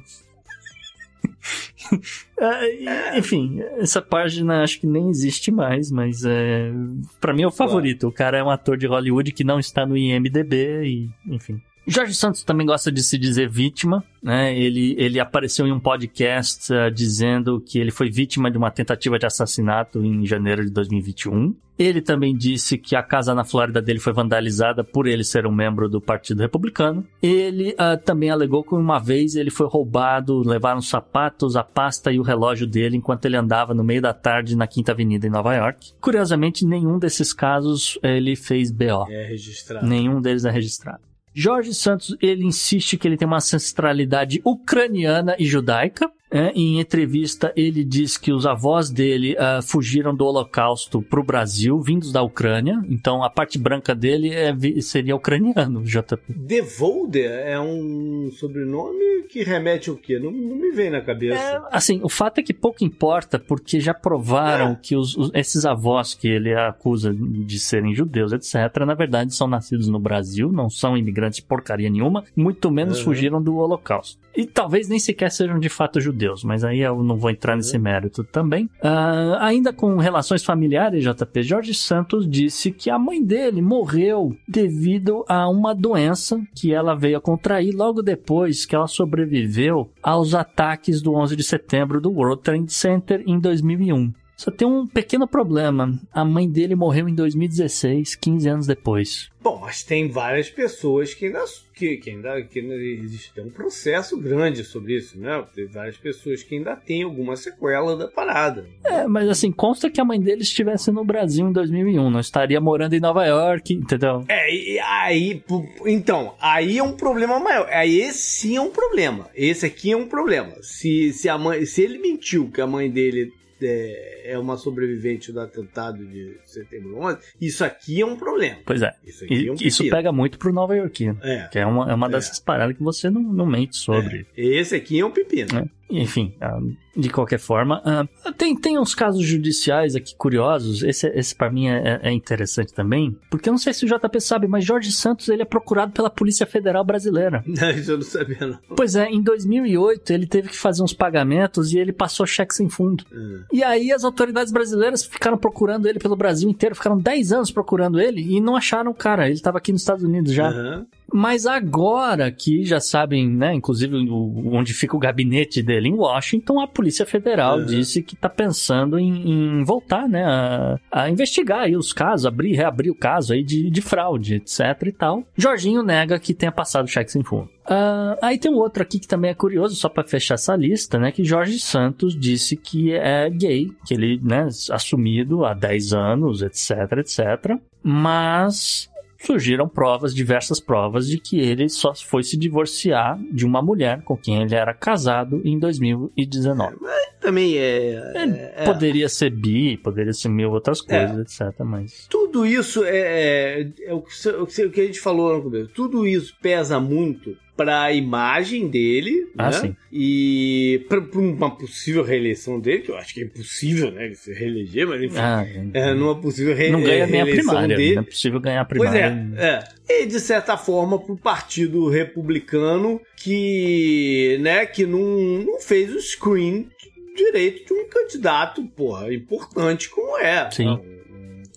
Uh, enfim, essa página acho que nem existe mais, mas é, para mim é o favorito. O cara é um ator de Hollywood que não está no IMDB e, enfim. Jorge Santos também gosta de se dizer vítima, né? Ele, ele apareceu em um podcast uh, dizendo que ele foi vítima de uma tentativa de assassinato em janeiro de 2021. Ele também disse que a casa na Flórida dele foi vandalizada por ele ser um membro do Partido Republicano. Ele uh, também alegou que uma vez ele foi roubado, levaram os sapatos, a pasta e o relógio dele enquanto ele andava no meio da tarde na Quinta Avenida em Nova York. Curiosamente, nenhum desses casos ele fez BO. É registrado. Nenhum deles é registrado. Jorge Santos, ele insiste que ele tem uma ancestralidade ucraniana e judaica. É, em entrevista, ele diz que os avós dele uh, fugiram do Holocausto para o Brasil, vindos da Ucrânia. Então, a parte branca dele é, seria ucraniano, JP. Devolder é um sobrenome que remete ao quê? Não, não me vem na cabeça. É, assim, o fato é que pouco importa, porque já provaram é. que os, os, esses avós que ele acusa de serem judeus, etc., na verdade são nascidos no Brasil, não são imigrantes porcaria nenhuma, muito menos uhum. fugiram do Holocausto. E talvez nem sequer sejam de fato judeus, mas aí eu não vou entrar nesse mérito também. Uh, ainda com relações familiares, JP, Jorge Santos disse que a mãe dele morreu devido a uma doença que ela veio a contrair logo depois que ela sobreviveu aos ataques do 11 de setembro do World Trade Center em 2001. Só tem um pequeno problema. A mãe dele morreu em 2016, 15 anos depois. Bom, mas tem várias pessoas que ainda, que, que ainda, que ainda existe um processo grande sobre isso, né? Tem várias pessoas que ainda têm alguma sequela da parada. É, mas assim, consta que a mãe dele estivesse no Brasil em 2001, não estaria morando em Nova York, entendeu? É, e aí, então, aí é um problema maior. Aí esse sim é um problema. Esse aqui é um problema. Se, se, a mãe, se ele mentiu que a mãe dele é, é uma sobrevivente do atentado de setembro 11, isso aqui é um problema. Pois é. Isso, e, é um isso pega muito pro Nova Yorkino. É. Que é uma, é uma dessas é. paradas que você não, não mente sobre. É. Esse aqui é um pepino. É. Enfim, ah, de qualquer forma, uh, tem, tem uns casos judiciais aqui curiosos. Esse, esse para mim é, é, interessante também, porque eu não sei se o JP sabe, mas Jorge Santos ele é procurado pela Polícia Federal Brasileira. Isso eu não sabia, não. Pois é, em 2008 ele teve que fazer uns pagamentos e ele passou cheque sem fundo. Uhum. E aí as autoridades brasileiras ficaram procurando ele pelo Brasil inteiro, ficaram 10 anos procurando ele e não acharam o cara. Ele estava aqui nos Estados Unidos já. Uhum. Mas agora que já sabem, né, inclusive onde fica o gabinete dele em Washington, a Polícia Federal uhum. disse que está pensando em, em, voltar, né, a, a, investigar aí os casos, abrir, reabrir o caso aí de, de fraude, etc e tal. Jorginho nega que tenha passado cheque sem fundo. Uh, aí tem um outro aqui que também é curioso, só para fechar essa lista, né? Que Jorge Santos disse que é gay, que ele, né, assumido há 10 anos, etc, etc. Mas surgiram provas, diversas provas, de que ele só foi se divorciar de uma mulher com quem ele era casado em 2019. Mas também é. é poderia ser bi, poderia ser mil outras é. coisas, é. etc. Mas. Tudo isso é, é, é o, que, o que a gente falou no começo. Tudo isso pesa muito para a imagem dele, ah, né? Sim. E para uma possível reeleição dele, que eu acho que é impossível, né? Ele se reeleger, mas enfim, ah, é, numa possível re não ganha nem a primária, dele. Não é possível ganhar a primária. Pois é, é. E de certa forma para o Partido Republicano que, né, que não, não fez o screen direito de um candidato, porra, importante como é. Sim.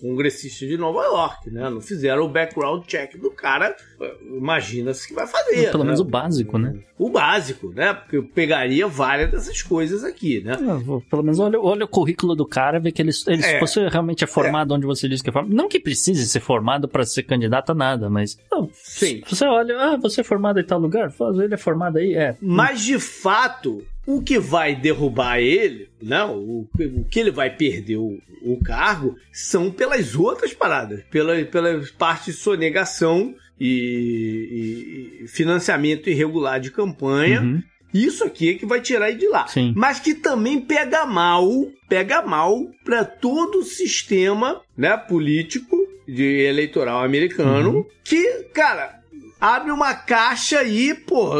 Congressista de Nova York, né? Não fizeram o background check do cara. Imagina-se que vai fazer. Pelo né? menos o básico, né? O básico, né? Porque eu pegaria várias dessas coisas aqui, né? É, pelo menos olha, olha, o currículo do cara, ver que ele, ele é. você realmente é formado é. onde você diz que é formado. Não que precise ser formado para ser candidato a nada, mas. Não, Sim. Você olha, ah, você é formado em tal lugar? Ele é formado aí? É. Mas de fato, o que vai derrubar ele, não, né, o, o que ele vai perder o, o cargo são pelas outras paradas, pela, pela parte de sonegação e, e, financiamento irregular de campanha. Uhum. Isso aqui é que vai tirar ele de lá. Sim. Mas que também pega mal, pega mal para todo o sistema, né, político de eleitoral americano, uhum. que, cara, abre uma caixa aí, pô,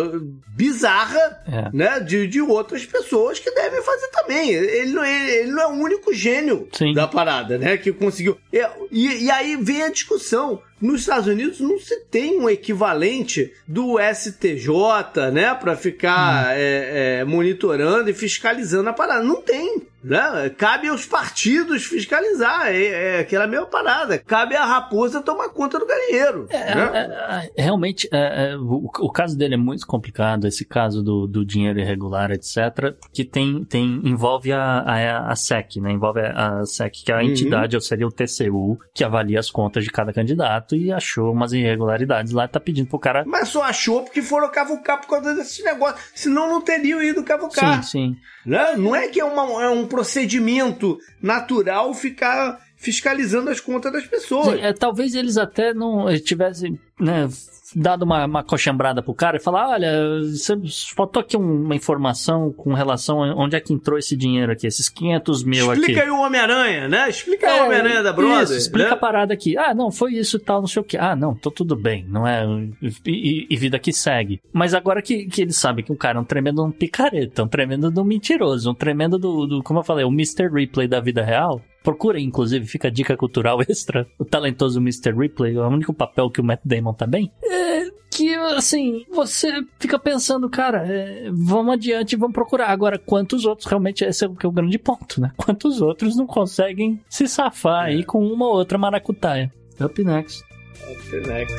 bizarra, é. né? De, de outras pessoas que devem fazer também. Ele não é, ele não é o único gênio Sim. da parada, né? Que conseguiu. E, e aí vem a discussão. Nos Estados Unidos não se tem um equivalente do STJ, né? Para ficar hum. é, é, monitorando e fiscalizando a parada. Não tem. Né? Cabe aos partidos fiscalizar, é, é, aquela mesma parada. Cabe à raposa tomar conta do galinheiro. É, né? É, é, realmente, o, o, caso dele é muito complicado, esse caso do, do dinheiro irregular, etc., que tem, tem envolve a, a, a SEC, né? Envolve a, SEC, que é a uhum. entidade, ou seria o TCU, que avalia as contas de cada candidato e achou umas irregularidades lá e tá pedindo pro cara. Mas só achou porque foram cavucar por causa desse negócio. Senão não teriam ido cavucar. Sim, sim. Né? Não é que é, uma, é um procedimento natural ficar fiscalizando as contas das pessoas. Sim, é, talvez eles até não tivessem né, dado uma, uma coxambrada pro cara e falar, olha, faltou aqui uma informação com relação a onde é que entrou esse dinheiro aqui, esses 500 mil explica aqui. Explica aí o Homem-Aranha, né? Explica é, aí o Homem-Aranha da Brother. Isso, explica né? a parada aqui. Ah, não, foi isso e tal, não sei o que. Ah, não, tô tudo bem, não é... E, e, vida que segue. Mas agora que, que eles sabem que o cara é um tremendo um picareta, um tremendo do mentiroso, um tremendo do, do, como eu falei, o Mr. Ripley da vida real, Procurem, inclusive, fica a dica cultural extra. O talentoso Mr. Ripley, é o único papel que o Matt Damon tá bem. É que, assim, você fica pensando, cara, é, vamos adiante, vamos procurar. Agora, quantos outros, realmente, esse é o, que é o grande ponto, né? Quantos outros não conseguem se safar é. aí com uma ou outra maracutaia? Up next. Up next.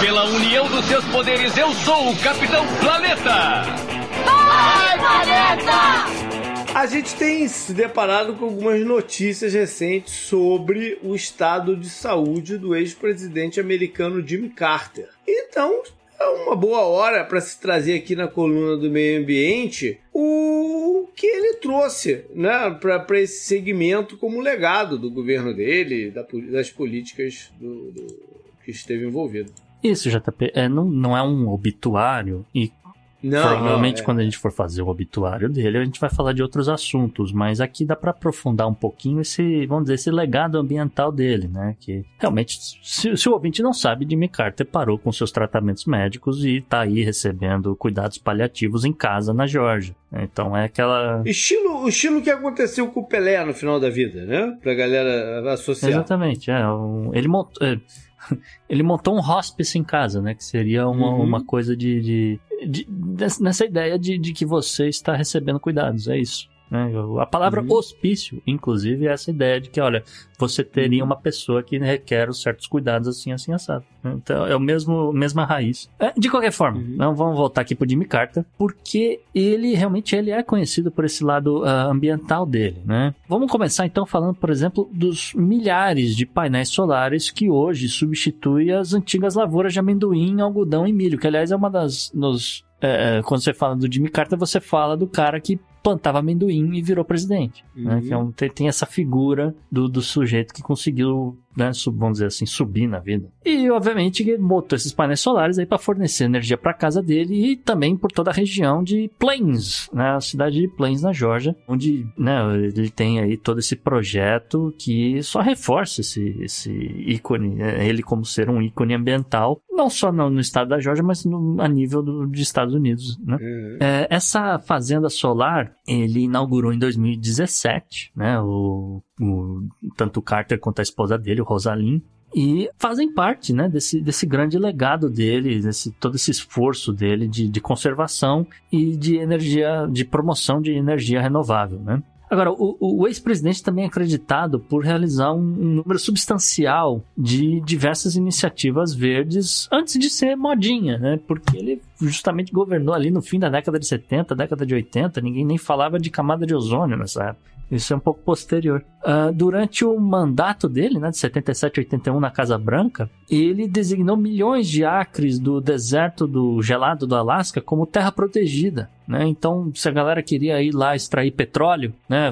Pela união dos seus poderes, eu sou o Capitão Planeta! Vai, planeta! A gente tem se deparado com algumas notícias recentes sobre o estado de saúde do ex-presidente americano Jimmy Carter. Então, é uma boa hora para se trazer aqui na coluna do meio ambiente o que ele trouxe né, para esse segmento como legado do governo dele, da, das políticas do, do, que esteve envolvido. Isso, JP, é, não, não é um obituário e não, Provavelmente, não, é. quando a gente for fazer o obituário dele, a gente vai falar de outros assuntos, mas aqui dá para aprofundar um pouquinho esse, vamos dizer, esse legado ambiental dele, né? Que realmente, se, se o ouvinte não sabe, Jimmy Carter parou com seus tratamentos médicos e tá aí recebendo cuidados paliativos em casa na Geórgia. Então é aquela. Estilo, o estilo que aconteceu com o Pelé no final da vida, né? Pra galera associar. Exatamente, é. Ele montou. Ele montou um hospice em casa, né? Que seria uma, uhum. uma coisa de, de, de, nessa ideia de, de que você está recebendo cuidados, é isso. Né? A palavra uhum. hospício, inclusive, é essa ideia de que, olha, você teria uhum. uma pessoa que requer certos cuidados assim, assim, assado. Então, é o mesmo, mesma raiz. É, de qualquer forma, uhum. não vamos voltar aqui pro Jimmy Carter, porque ele realmente ele é conhecido por esse lado uh, ambiental dele, né? Vamos começar então falando, por exemplo, dos milhares de painéis solares que hoje substituem as antigas lavouras de amendoim, algodão e milho, que aliás é uma das nos é, é, quando você fala do Jimmy Carter, você fala do cara que plantava amendoim e virou presidente. Uhum. Né? Que é um, tem, tem, essa figura do, do sujeito que conseguiu, né, vamos dizer assim, subir na vida. E, obviamente, botou esses painéis solares aí para fornecer energia para casa dele e também por toda a região de Plains, né, a cidade de Plains, na Georgia, onde né, ele tem aí todo esse projeto que só reforça esse, esse ícone, né, ele como ser um ícone ambiental, não só no, no estado da Georgia, mas no, a nível do, dos Estados Unidos. Né? Uhum. É, essa fazenda solar ele inaugurou em 2017, né? O, o, tanto o Carter quanto a esposa dele, o Rosalind, e fazem parte né, desse, desse grande legado dele, desse, todo esse esforço dele de, de conservação e de energia, de promoção de energia renovável. Né? Agora, o, o ex-presidente também é acreditado por realizar um, um, número substancial de diversas iniciativas verdes antes de ser modinha, né? Porque ele justamente governou ali no fim da década de 70, década de 80, ninguém nem falava de camada de ozônio nessa época. Isso é um pouco posterior. Uh, durante o mandato dele, né, de 77 a 81 na Casa Branca, ele designou milhões de acres do deserto do gelado do Alasca como terra protegida. Né? Então, se a galera queria ir lá extrair petróleo, né?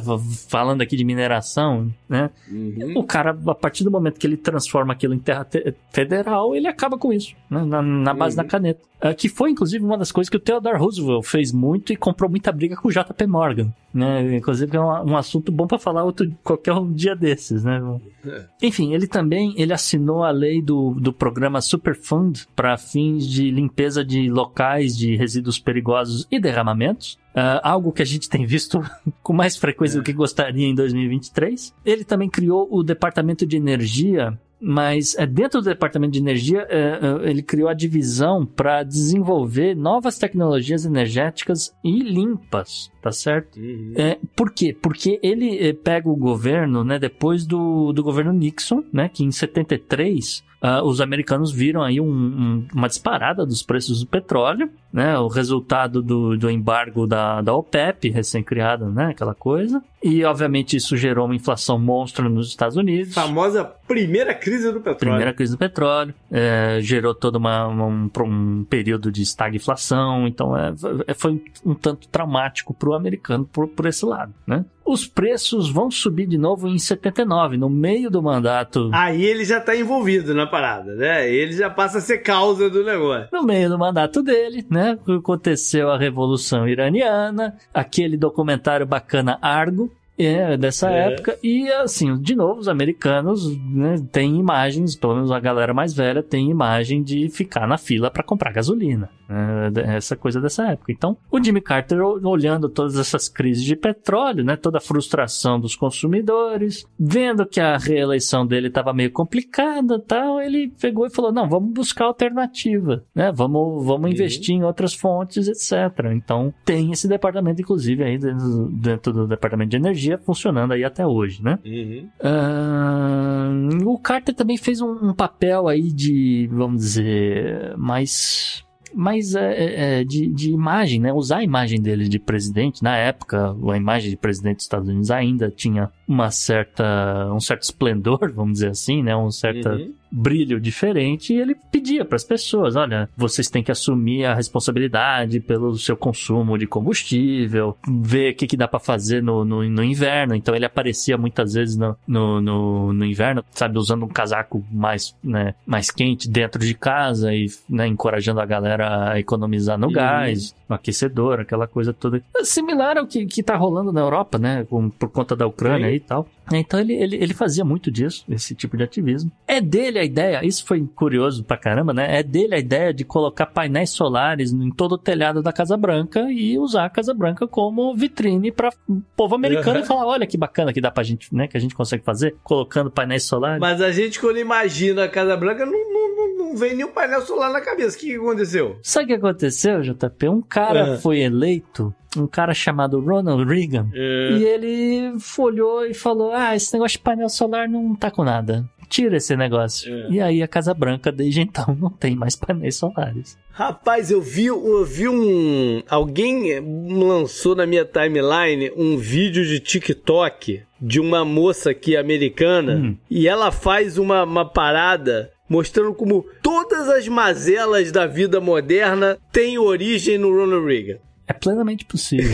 falando aqui de mineração, né? Uhum. o cara, a partir do momento que ele transforma aquilo em terra federal, ele acaba com isso, né? na, na, base uhum. da caneta. Uh, que foi, inclusive, uma das coisas que o Theodore Roosevelt fez muito e comprou muita briga com o JP Morgan. Né? Inclusive, é um, um assunto bom para falar outro, qualquer um dia desses. Né? É. Enfim, ele também ele assinou a lei do, do programa Superfund para fins de limpeza de locais de resíduos perigosos e derramamentos. Uh, algo que a gente tem visto com mais frequência é. do que gostaria em 2023. Ele também criou o Departamento de Energia mas é, dentro do departamento de energia, é, é, ele criou a divisão para desenvolver novas tecnologias energéticas e limpas, tá certo? Uhum. É, por quê? Porque ele pega o governo, né, depois do, do governo Nixon, né, que em 73 uh, os americanos viram aí um, um, uma disparada dos preços do petróleo, né? O resultado do, do embargo da, da OPEP, recém-criada, né? Aquela coisa. E, obviamente, isso gerou uma inflação monstra nos Estados Unidos. Famosa primeira crise do petróleo. Primeira crise do petróleo. É, gerou todo uma, um, um período de estagflação. Então, é, foi um tanto traumático para o americano por, por esse lado, né? Os preços vão subir de novo em 79, no meio do mandato. Aí ele já tá envolvido na parada, né? Ele já passa a ser causa do negócio. No meio do mandato dele, né? Aconteceu a Revolução Iraniana, aquele documentário bacana Argo, é, dessa é. época. E assim, de novo, os americanos né, têm imagens, pelo menos a galera mais velha tem imagem de ficar na fila para comprar gasolina. Né, essa coisa dessa época. Então, o Jimmy Carter olhando todas essas crises de petróleo, né, toda a frustração dos consumidores, vendo que a reeleição dele estava meio complicada, tal, ele pegou e falou: "Não, vamos buscar alternativa, né? Vamos, vamos uhum. investir em outras fontes, etc." Então, tem esse departamento inclusive aí dentro, dentro do departamento de energia funcionando aí até hoje, né? Uhum. Uh, o Carter também fez um, um, papel aí de, vamos dizer, mais mais é, é, é, de, de imagem, né? Usar a imagem dele de presidente. Na época, a imagem de presidente dos Estados Unidos ainda tinha uma certa, um certo esplendor, vamos dizer assim, né? Um certo uhum. Brilho diferente. E ele pedia para as pessoas: olha, vocês têm que assumir a responsabilidade pelo seu consumo de combustível, ver o que, que dá para fazer no, no, no, inverno. Então ele aparecia muitas vezes no, no, no, no, inverno, sabe, usando um casaco mais, né, mais quente dentro de casa e né, encorajando a galera a economizar no uhum. gás, aquecedor, aquela coisa toda. Similar ao que, que tá rolando na Europa, né? Com, por conta da Ucrânia e tal. Então ele, ele, ele fazia muito disso, esse tipo de ativismo. É dele a ideia, isso foi curioso pra caramba, né? É dele a ideia de colocar painéis solares em todo o telhado da Casa Branca e usar a Casa Branca como vitrine para o povo americano uhum. e falar: olha que bacana que dá pra gente, né? Que a gente consegue fazer, colocando painéis solares. Mas a gente, quando imagina a Casa Branca, não, não, não vem nenhum painel solar na cabeça. O que aconteceu? Sabe o que aconteceu, JP? Um cara uhum. foi eleito um cara chamado Ronald Reagan. É. E ele folhou e falou: Ah, esse negócio de painel solar não tá com nada. Tira esse negócio. É. E aí a Casa Branca, desde então, não tem mais painéis solares. Rapaz, eu vi, eu vi um. Alguém lançou na minha timeline um vídeo de TikTok de uma moça aqui americana hum. e ela faz uma, uma parada mostrando como todas as mazelas da vida moderna têm origem no Ronald Reagan. É plenamente possível.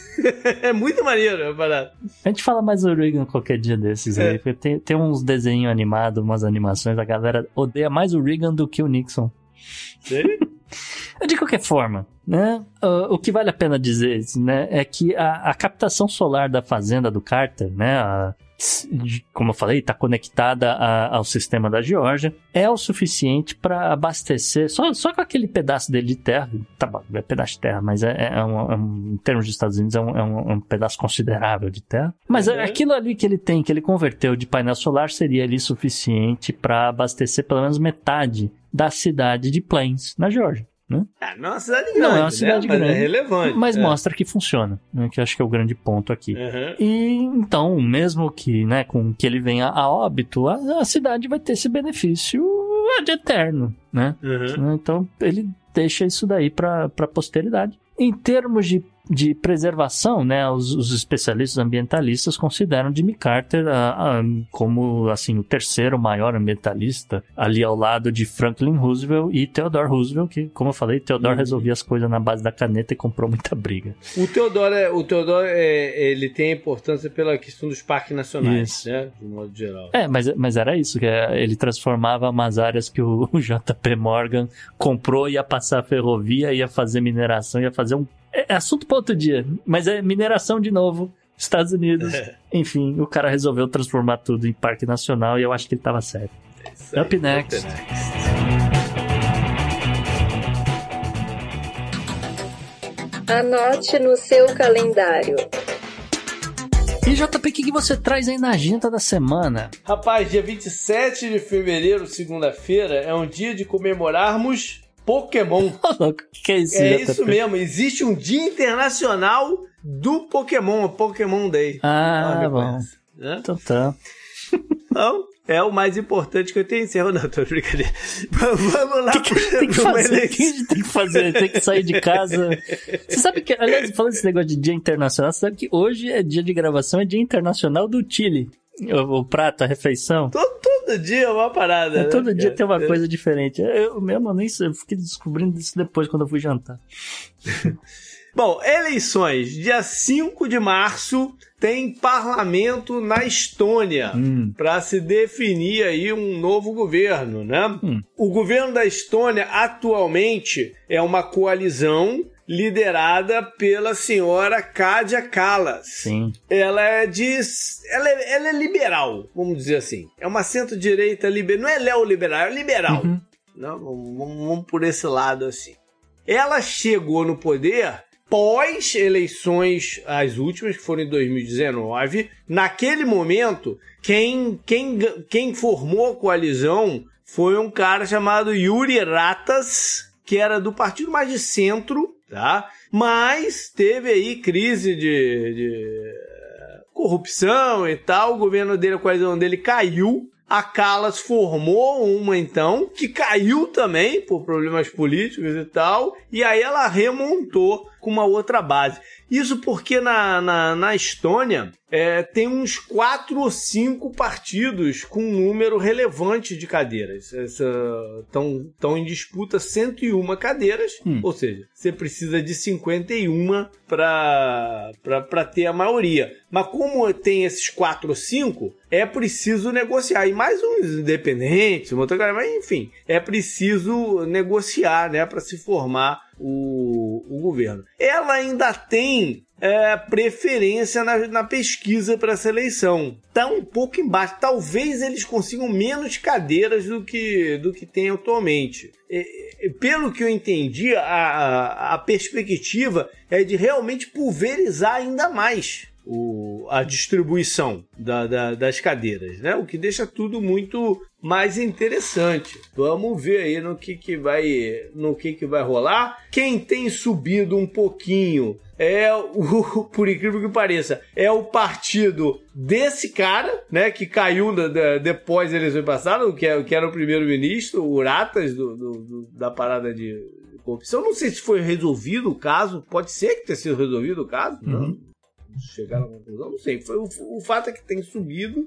é muito maneiro a parada. A gente fala mais do Reagan qualquer dia desses é. aí. Tem, tem uns desenhos animados, umas animações, a galera odeia mais o Reagan do que o Nixon. Sério? De qualquer forma, né? Uh, o que vale a pena dizer, né, é que a, a captação solar da fazenda do Carter, né, a, como eu falei, está conectada a, ao sistema da Geórgia, é o suficiente para abastecer, só, só com aquele pedaço dele de terra, tá bom, é pedaço de terra, mas é, é, um, é um, em termos dos Estados Unidos, é um, é um, é um pedaço considerável de terra. Mas uhum. aquilo ali que ele tem, que ele converteu de painel solar, seria ali suficiente para abastecer pelo menos metade da cidade de Plains, na Geórgia. Né? É, não é uma cidade grande. Não é uma cidade né? grande. Mas é relevante. Mas é. mostra que funciona, né? que acho que é o grande ponto aqui. Uhum. E então, mesmo que, né, com que ele venha a óbito, a, a cidade vai ter esse benefício de eterno, né? Uhum. Então, ele deixa isso daí para a posteridade. Em termos de de preservação, né? Os, os, especialistas ambientalistas consideram Jimmy Carter a, a, como assim o terceiro maior ambientalista, ali ao lado de Franklin Roosevelt e Theodore Roosevelt, que, como eu falei, Theodore uhum. resolvia as coisas na base da caneta e comprou muita briga. O Theodore, é, o Theodore é, ele tem importância pela questão dos parques nacionais, isso. né? De modo geral. É, mas, mas era isso, que é, ele transformava umas áreas que o, o JP Morgan comprou, ia passar a ferrovia, ia fazer mineração, ia fazer um é, é assunto para outro dia, mas é mineração de novo. Estados Unidos. É. Enfim, o cara resolveu transformar tudo em parque nacional e eu acho que ele tava certo. Aí, up next. Up next. Anote no seu calendário. E JP, o que você traz aí na agenda da semana? Rapaz, dia 27 de fevereiro, segunda-feira, é um dia de comemorarmos Pokémon. O que é isso? É isso mesmo. Existe um Dia Internacional do Pokémon, Pokémon Day. Ah, bom. Né? Então tá. Então, é o mais importante que eu tenho encerro. Não, tô brincadeira. Vamos lá. O que, que, tem que fazer? O que a gente tem que fazer? Tem que sair de casa. Você sabe que, aliás, falando desse negócio de dia internacional, você sabe que hoje é dia de gravação, é dia internacional do Chile. O, o prato, a refeição. Todo, todo dia é uma parada. É, né? Todo dia tem uma é. coisa diferente. Eu mesmo nem sei, eu fiquei descobrindo isso depois quando eu fui jantar. Bom, eleições. Dia 5 de março tem parlamento na Estônia hum. para se definir aí um novo governo, né? Hum. O governo da Estônia atualmente é uma coalizão liderada pela senhora Kadia Kallas. Sim. Ela é de. Ela é, ela é liberal, vamos dizer assim. É uma centro-direita liberal. Não é neoliberal, é liberal. Uhum. Não, vamos, vamos por esse lado assim. Ela chegou no poder pós eleições, as últimas, que foram em 2019. Naquele momento, quem, quem, quem formou a coalizão foi um cara chamado Yuri Ratas, que era do partido mais de centro, tá? Mas teve aí crise de, de corrupção e tal, o governo dele, a coalizão dele caiu. A Calas formou uma então, que caiu também por problemas políticos e tal, e aí ela remontou com uma outra base. Isso porque na, na, na Estônia é, tem uns quatro ou cinco partidos com um número relevante de cadeiras. Estão em disputa 101 cadeiras, hum. ou seja, você precisa de 51 para ter a maioria. Mas como tem esses quatro ou cinco, é preciso negociar. E mais uns independentes, uma outra, mas enfim, é preciso negociar né, para se formar o, o governo. Ela ainda tem é, preferência na, na pesquisa para essa eleição. Está um pouco embaixo. Talvez eles consigam menos cadeiras do que, do que tem atualmente. É, pelo que eu entendi, a, a, a perspectiva é de realmente pulverizar ainda mais o, a distribuição da, da, das cadeiras, né? O que deixa tudo muito mais interessante. Vamos ver aí no que, que vai no que, que vai rolar. Quem tem subido um pouquinho é o, por incrível que pareça, é o partido desse cara, né, que caiu da, da, depois da eleição passada, que, é, que era o primeiro-ministro, o Uratas, do, do, do, da parada de corrupção. Não sei se foi resolvido o caso, pode ser que tenha sido resolvido o caso, uhum. não chegaram à conclusão, não sei. Foi, o, o fato é que tem subido.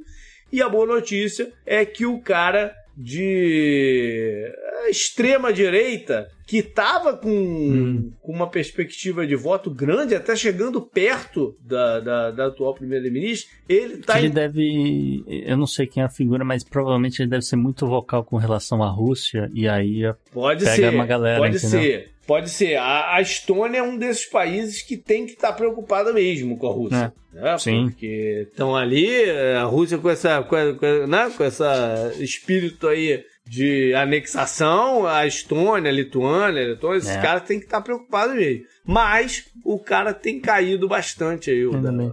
E a boa notícia é que o cara de extrema direita que estava com, hum. com, uma perspectiva de voto grande, até chegando perto da, da, da atual primeira-ministra, ele tá. Ele em... deve. Eu não sei quem é a figura, mas provavelmente ele deve ser muito vocal com relação à Rússia, e aí pode pega ser, uma galera. Pode entendeu? ser. Pode ser. A, a, Estônia é um desses países que tem que estar tá preocupada mesmo com a Rússia. É. Né? Sim. Porque estão ali, a Rússia com essa, com, com, né? com essa espírito aí de anexação, a Estônia, a Lituânia, a Letônia, esses é. caras têm que estar tá preocupados mesmo. Mas o cara tem caído bastante aí, o da, da,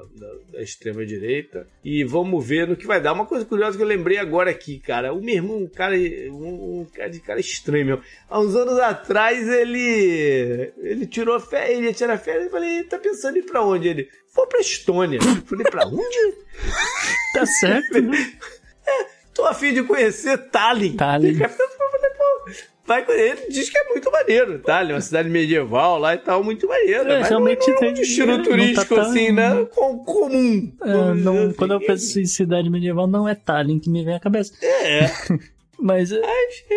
da extrema-direita. E vamos ver no que vai dar. Uma coisa curiosa que eu lembrei agora aqui, cara. O meu irmão, um cara, um, um cara de cara estranho, meu. Há uns anos atrás ele ele tirou férias, ele ia tirar férias. Eu falei, tá pensando em ir pra onde? Ele, vou pra Estônia. Eu falei, pra onde? tá certo. é, tô afim de conhecer Tallinn. Tallinn. vai ele, diz que é muito maneiro, tá? É uma cidade medieval lá e tal, muito maneiro. É, mas realmente não, não é um destino não tá turístico tão- assim, né? Com- comum. É, não- dizer quando eu assim. penso em cidade medieval, não é Tallinn que me vem à cabeça. É, Mas é,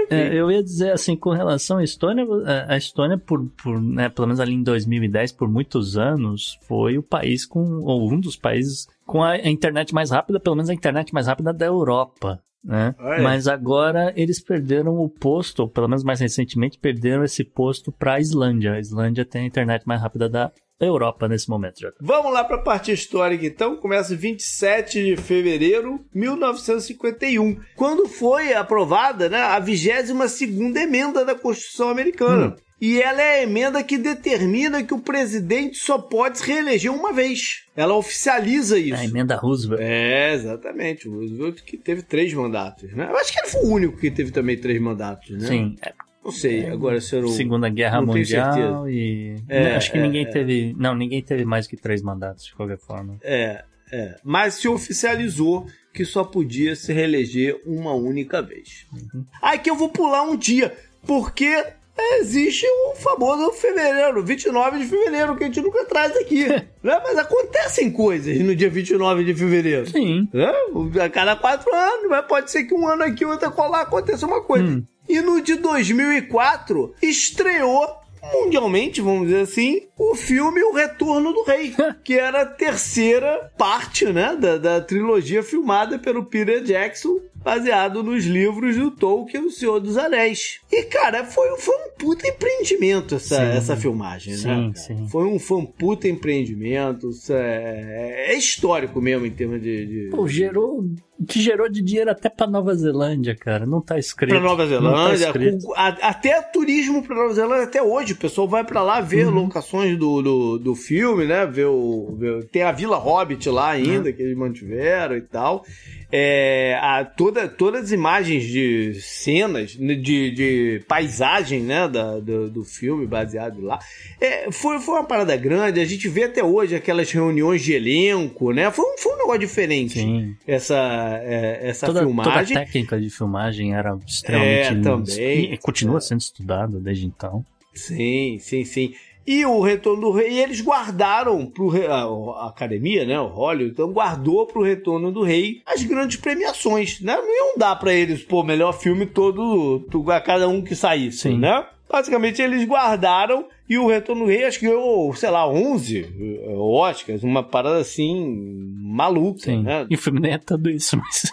é, eu ia dizer assim, com relação à Estônia, é, a Estônia, por, por né, pelo menos ali em 2010, por muitos anos, foi o país com, ou um dos países com a internet mais rápida, pelo menos a internet mais rápida da Europa. Né? Mas agora eles perderam o posto, ou pelo menos mais recentemente, perderam esse posto para a Islândia. A Islândia tem a internet mais rápida da Europa nesse momento. Já. Vamos lá para a parte histórica então. Começa 27 de fevereiro de 1951, quando foi aprovada né, a 22ª emenda da Constituição Americana. E ela é a emenda que determina que o presidente só pode se reeleger uma vez. Ela oficializa isso. A emenda Roosevelt. É, exatamente. O Roosevelt que teve três mandatos, né? Eu acho que ele foi o único que teve também três mandatos, né? Sim, é, Não sei, agora se o... Segunda Guerra não Mundial certeza. e. É, acho que é, ninguém é. teve. Não, ninguém teve mais que três mandatos, de qualquer forma. É, é. Mas se oficializou que só podia se reeleger uma única vez. Aí que eu vou pular um dia, porque existe o famoso fevereiro, 29 de fevereiro, que a gente nunca traz aqui. né? Mas acontecem coisas no dia 29 de fevereiro. Sim. né? A cada quatro anos, mas pode ser que um ano aqui, outro colar, aconteça uma coisa. Hum. E no de 2004, estreou mundialmente, vamos dizer assim, o filme O Retorno do Rei, que era a terceira parte, né, da, da trilogia filmada pelo Peter Jackson, baseado nos livros do Tolkien, O Senhor dos Anéis. E, cara, foi, foi um puta empreendimento essa, Sim. essa filmagem, Sim, né? sim. Foi um, foi um puta empreendimento, isso é, é histórico mesmo em termos de... de... Pô, gerou. Que gerou de dinheiro até pra Nova Zelândia, cara. Não tá escrito. Pra Nova tá Zelândia, com- a- até turismo pra Nova Zelândia, até hoje, o pessoal vai pra lá ver Uhum. locações do, do, do filme, né? Ver o, ver- tem a Vila Hobbit lá Uhum. ainda, que eles mantiveram e tal. É, a, toda, todas as imagens de cenas, né, de, de paisagem, né? Da, do, do filme baseado lá. É, foi, foi uma parada grande, a gente vê até hoje aquelas reuniões de elenco, né? Foi, um- foi um negócio diferente. Sim. Essa, é, essa Toda, toda a filmagem. técnica de filmagem era extremamente. É, também. E continua sendo estudada desde então. Sim, sim, sim. E o Retorno do Rei, eles guardaram pro a, a academia, né, o Hollywood, então guardou pro Retorno do Rei as grandes premiações, né? Não iam dar pra eles, pô, melhor filme todo, a cada um que saísse, Sim. né? Basicamente eles guardaram e o Retorno do Rei acho que ganhou, sei lá, 11 eh, Oscars, uma parada assim maluca, Sim. né? E o filme nem é tudo isso, mas.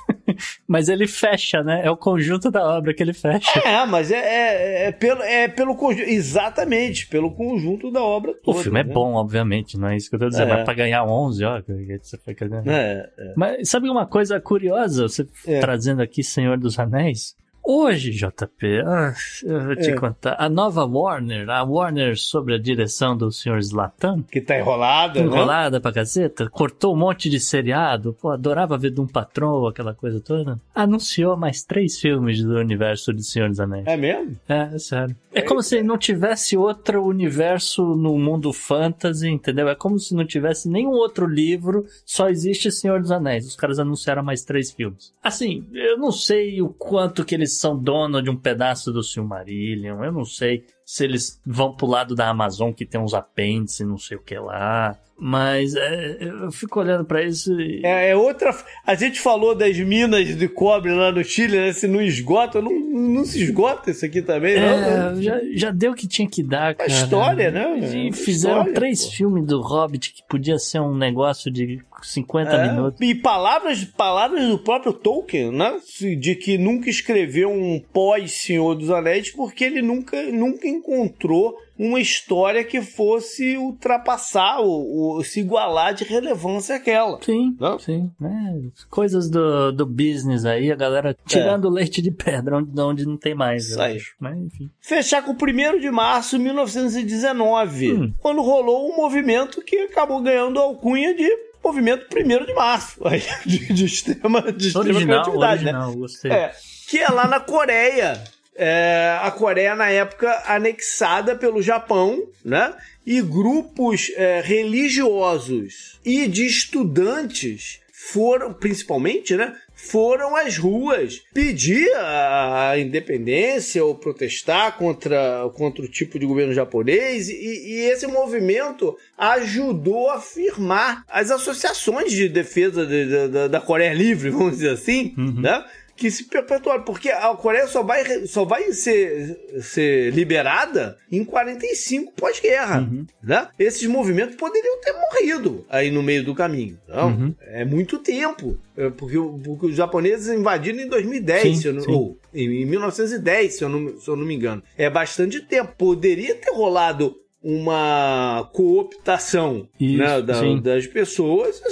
Mas ele fecha, né? É o conjunto da obra que ele fecha. É, mas é, é, é pelo, é pelo conjunto, exatamente, pelo conjunto da obra O toda. filme é né? bom, obviamente, não é isso que eu tô dizendo. É. Mas pra ganhar 11, ó, você foi ganhando. É, é. Mas sabe uma coisa curiosa, você É. trazendo aqui Senhor dos Anéis? Hoje, JP, ah, eu vou te É. contar. A nova Warner, a Warner sobre a direção do Sr. Zlatan, Que tá enrolada, né? enrolada pra caceta, cortou um monte de seriado, pô, adorava ver Doom Patrol, aquela coisa toda. Anunciou mais três filmes do universo de Senhor dos Anéis. É mesmo? É, é sério. É como se não tivesse outro universo no mundo fantasy, entendeu? É como se não tivesse nenhum outro livro, só existe Senhor dos Anéis. Os caras anunciaram mais três filmes. Assim, eu não sei o quanto que eles são dono de um pedaço do Silmarillion, eu não sei se eles vão pro lado da Amazon que tem uns apêndices, não sei o que lá. Mas é, eu fico olhando pra isso e... É, é outra. A gente falou das minas de cobre lá no Chile, né? Se não esgota, não, não se esgota isso aqui também, não. É, né? já, já deu o que tinha que dar, cara. história, né? E É fizeram história, três pô. filmes do Hobbit que podia ser um negócio de 50 É, minutos. E palavras, palavras do próprio Tolkien, né? De que nunca escreveu um pós-Senhor dos Anéis porque ele nunca, nunca encontrou uma história que fosse ultrapassar ou, se igualar de relevância àquela. Sim, Não? sim. É, coisas do, do business aí, a galera tirando leite de pedra onde, onde não tem mais. Isso aí. Mas enfim. Fechar com o 1 de março de 1919, Hum. quando rolou um movimento que acabou ganhando a alcunha de movimento 1 de março, aí, de, de extrema, de extrema Original, criatividade, né? original, gostei. É, que é lá na Coreia. É, a Coreia, na época, anexada pelo Japão, né? E grupos é, religiosos e de estudantes foram, principalmente, né? Foram às ruas pedir a independência ou protestar contra, contra o tipo de governo japonês, e, e esse movimento ajudou a firmar as associações de defesa de, de, da Coreia Livre, vamos dizer assim, uhum. né? Que se perpetuaram, porque a Coreia só vai, só vai ser, ser liberada em 45 pós-guerra, uhum. né? Esses movimentos poderiam ter morrido aí no meio do caminho, não? Uhum. É muito tempo, é, porque, porque, os japoneses invadiram em 2010, sim, se eu não, ou em 1910, se eu, não, se eu não me engano. É bastante tempo. Poderia ter rolado uma cooptação Isso, né, da, das pessoas e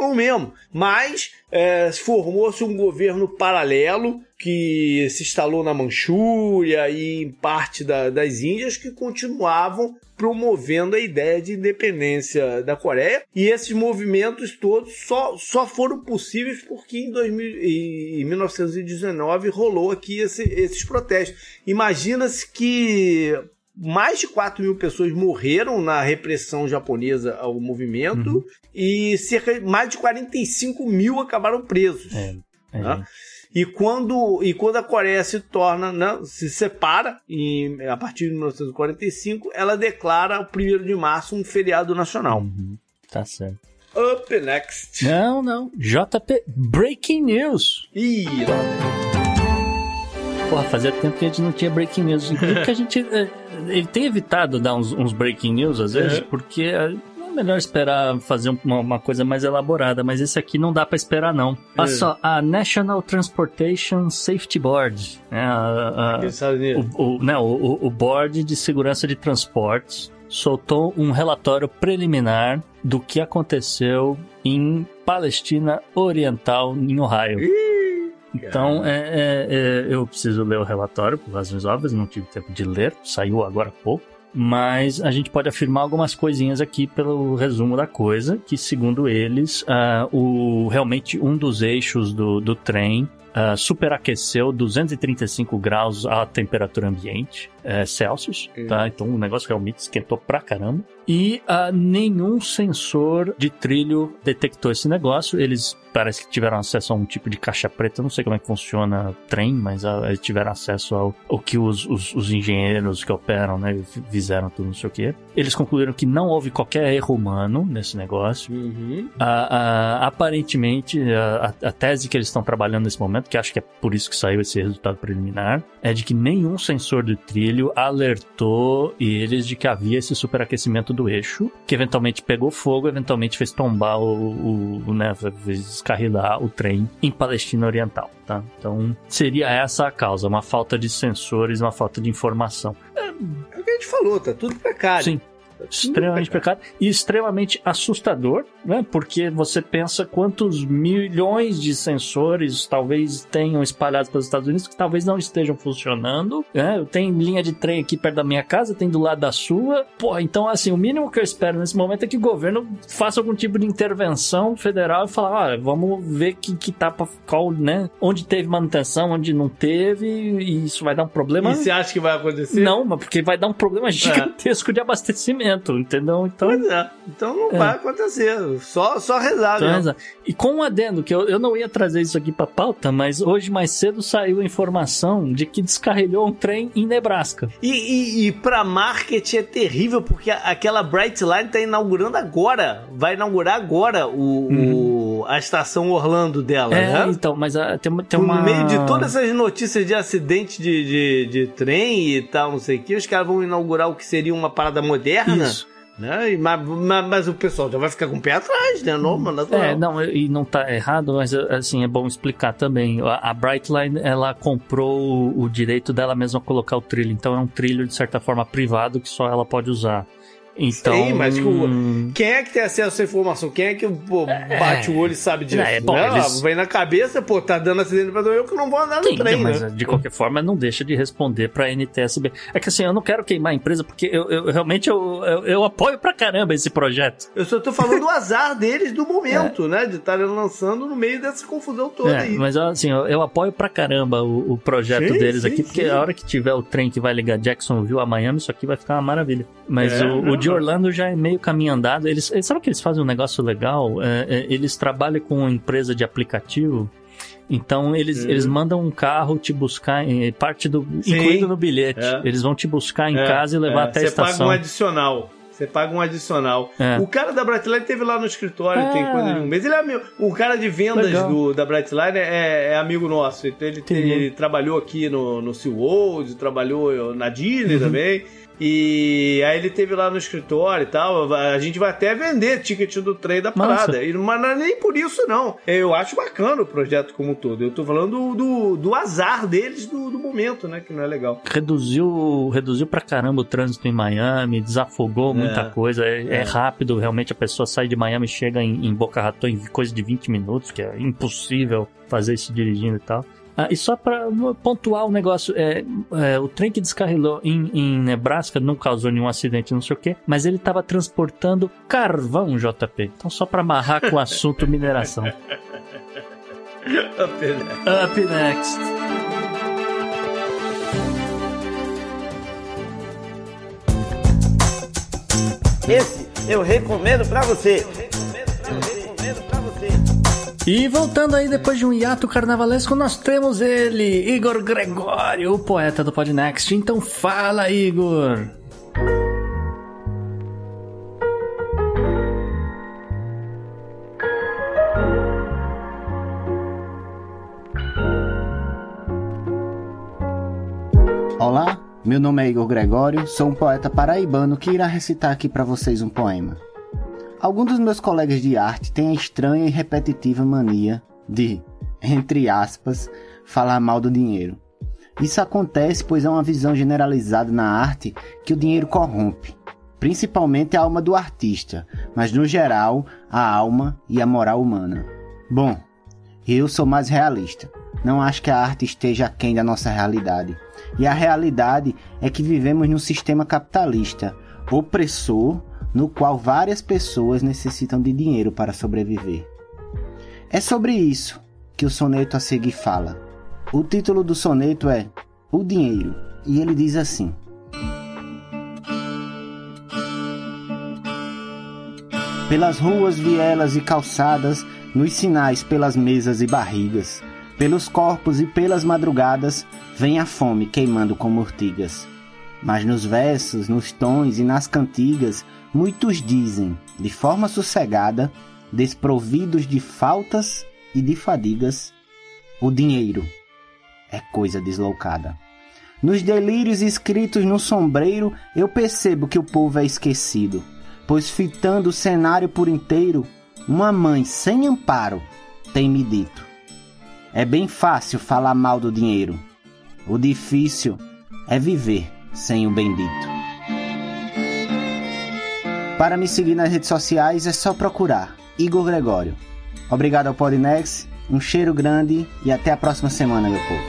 Japão mesmo. Mas é, formou-se um governo paralelo que se instalou na Manchúria e em parte da, das Índias que continuavam promovendo a ideia de independência da Coreia. E esses movimentos todos só, só foram possíveis porque em, 2000, em 1919 rolou aqui esse, esses protestos. Imagina-se que mais de 4 mil pessoas morreram na repressão japonesa ao movimento uhum. e cerca de mais de 45 mil acabaram presos. É, é. Né? E quando, e quando a Coreia se torna, né, se separa, em, a partir de 1945, ela declara o 1 de março um feriado nacional. Uhum. Tá certo. Up next. Não, não. JP Breaking News. Ih, Porra, fazia tempo que a gente não tinha breaking news. Inclusive que a gente é, ele tem evitado dar uns, uns breaking news às vezes, é. porque é melhor esperar fazer uma, uma, coisa mais elaborada, mas esse aqui não dá para esperar não. Olha é. só, a National Transportation Safety Board, né, a, a, o, o, né, o, o Board de Segurança de Transportes, soltou um relatório preliminar do que aconteceu em Palestina Oriental, em Ohio. Então, é, é, é, eu preciso ler o relatório, por razões óbvias, não tive tempo de ler, saiu agora há pouco. Mas a gente pode afirmar algumas coisinhas aqui pelo resumo da coisa, que segundo eles, uh, o, realmente um dos eixos do, do trem uh, superaqueceu 235 graus a temperatura ambiente uh, Celsius, tá? Então o negócio realmente esquentou pra caramba. E uh, nenhum sensor de trilho detectou esse negócio. Eles parece que tiveram acesso a um tipo de caixa preta. Não sei como é que funciona trem, mas uh, eles tiveram acesso ao, ao que os, os, os, engenheiros que operam, né, fizeram tudo, não sei o que. Eles concluíram que não houve qualquer erro humano nesse negócio. Uhum. aparentemente, a, a tese que eles estão trabalhando nesse momento, que acho que é por isso que saiu esse resultado preliminar, é de que nenhum sensor de trilho alertou eles de que havia esse superaquecimento do eixo, que eventualmente pegou fogo, eventualmente fez tombar o, o né, fez descarrilar o trem em Palestina Oriental, tá? Então, seria essa a causa, uma falta de sensores, uma falta de informação. É, é o que a gente falou, tá tudo precário. Sim extremamente precário e extremamente assustador, né? Porque você pensa quantos milhões de sensores talvez tenham espalhados pelos Estados Unidos que talvez não estejam funcionando. Né? Tem linha de trem aqui perto da minha casa, tem do lado da sua. Pô, então assim, o mínimo que eu espero nesse momento é que o governo faça algum tipo de intervenção federal e falar, olha, vamos ver que, que tá pra, qual, né? Onde teve manutenção, onde não teve, e isso vai dar um problema. E você acha que vai acontecer? Não, mas porque vai dar um problema é. gigantesco é. de abastecimento entendeu? Então, pois é. Então não é. vai acontecer. Só, só rezar, rezar. E com um adendo, que eu, eu não ia trazer isso aqui pra pauta, mas hoje mais cedo saiu a informação de que descarrilhou um trem em Nebraska. E, e, e pra marketing é terrível, porque aquela Bright Line tá inaugurando agora. Vai inaugurar agora o, uhum. o a estação Orlando dela, é, né? então, mas uh, tem, tem uma... No meio de todas essas notícias de acidente de, de, de trem e tal, não sei o que, os caras vão inaugurar o que seria uma parada moderna. Isso. Né? Mas, mas, mas, o pessoal já vai ficar com o pé atrás, né? Normal, natural. É, não, e não tá errado, mas assim, é bom explicar também. A, a Brightline, ela comprou o, o direito dela mesma colocar o trilho, então é um trilho, de certa forma, privado que só ela pode usar. Então, mas tipo, quem é que tem acesso a essa informação? Quem é que pô, é. bate é, o olho e sabe disso? É, bom, né? eles... Vem na cabeça, pô, tá dando acidente pra eu que não vou andar no Sim, trem, mas né? de qualquer forma não deixa de responder pra NTSB. É que assim, eu não quero queimar a empresa porque eu, eu realmente eu, eu, eu, apoio pra caramba esse projeto. Eu só tô falando do azar deles do momento, é. né? De estarem lançando no meio dessa confusão toda é, aí. Mas assim, eu, eu, apoio pra caramba o, o projeto sim, deles sim, aqui, porque a hora que tiver o trem que vai ligar Jacksonville a Miami, isso aqui vai ficar uma maravilha. Mas é, o, o de Orlando já é meio caminho andado. Eles, eles sabe que eles fazem um negócio legal? É, é, eles trabalham com uma empresa de aplicativo. Então eles, Uhum. eles mandam um carro te buscar, em- parte do. Sim. incluído no bilhete. É. Eles vão te buscar em É, casa e levar é, até a Você paga estação. um adicional. Você paga um adicional. É. O cara da Brightline teve lá no escritório, É. tem coisa de um mês. Ele é amigo. O cara de vendas Legal. do, da Brightline é, é amigo nosso. Então ele, Entendi. ele trabalhou aqui no, no SeaWorld, trabalhou na Disney Uhum. também. E aí ele teve lá no escritório e tal. A gente vai até vender ticket do trem da parada. E- Mas não é nem por isso, não. Eu acho bacana o projeto como um todo. Eu tô falando do, do, do azar deles do, do momento, né? Que não é legal. Reduziu, reduziu pra caramba o trânsito em Miami, desafogou muita É. coisa. É, é É. rápido, realmente. A pessoa sai de Miami e chega em, em Boca Raton em coisa de 20 minutos, que é impossível fazer isso dirigindo e tal. Ah, e só pra pontuar o negócio, é, é, o trem que descarrilou em, em Nebraska não causou nenhum acidente, não sei o quê, mas ele tava transportando carvão, JP. Então, só pra amarrar com o assunto mineração. Up next. Esse eu recomendo pra você. E voltando aí depois de um hiato carnavalesco, nós temos ele, Igor Gregório, o poeta do Podnext. Então fala, Igor. Olá, meu nome é Igor Gregório, sou um poeta paraibano que irá recitar aqui para vocês um poema. Alguns dos meus colegas de arte têm a estranha e repetitiva mania de, entre aspas, falar mal do dinheiro. Isso acontece pois é uma visão generalizada na arte que o dinheiro corrompe, principalmente a alma do artista, mas no geral a alma e a moral humana. Bom, eu sou mais realista. Não acho que a arte esteja aquém da nossa realidade. E a realidade é que vivemos num sistema capitalista, opressor, no qual várias pessoas necessitam de dinheiro para sobreviver. É sobre isso que o soneto a seguir fala. O título do soneto é O Dinheiro, e ele diz assim: Pelas ruas, vielas e calçadas, nos sinais pelas mesas e barrigas, pelos corpos e pelas madrugadas, vem a fome queimando como urtigas. Mas nos versos, nos tons e nas cantigas, muitos dizem, de forma sossegada, desprovidos de faltas e de fadigas, o dinheiro é coisa deslocada. Nos delírios escritos no sombreiro, eu percebo que o povo é esquecido, pois fitando o cenário por inteiro, uma mãe sem amparo tem me dito: é bem fácil falar mal do dinheiro, o difícil é viver sem o bendito. Para me seguir nas redes sociais é só procurar Igor Gregório. Obrigado ao Podnex, um cheiro grande e até a próxima semana, meu povo.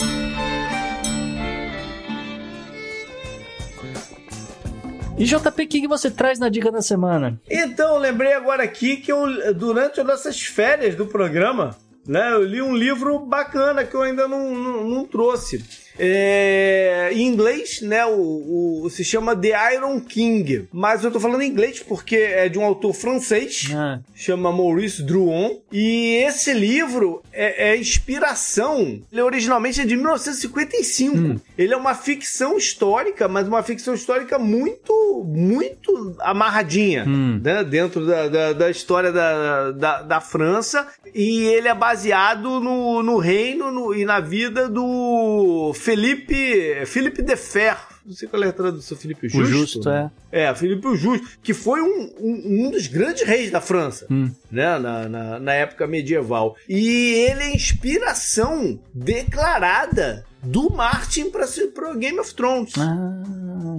E JP, o que que você traz na dica da semana? Então, lembrei agora aqui que eu, durante as nossas férias do programa, né, eu li um livro bacana que eu ainda não, não, não trouxe. É, em inglês, né, o, o- se chama The Iron King, mas eu tô falando em inglês porque é de um autor francês, Ah, chama Maurice Druon, e esse livro é, é inspiração, ele originalmente é de 1955. Ele é uma ficção histórica, mas uma ficção histórica muito, muito amarradinha, Hum. né, dentro da, da, da história da, da, da França, e ele é baseado no, no reino no- e na vida do Felipe, Felipe de Fer. Não sei qual é a tradução, Felipe o Justo? justo é. É, Felipe o Justo, que foi um, um, um dos grandes reis da França, Hum. né, na, na, na época medieval. E ele é inspiração declarada do Martin para o Game of Thrones. Ah,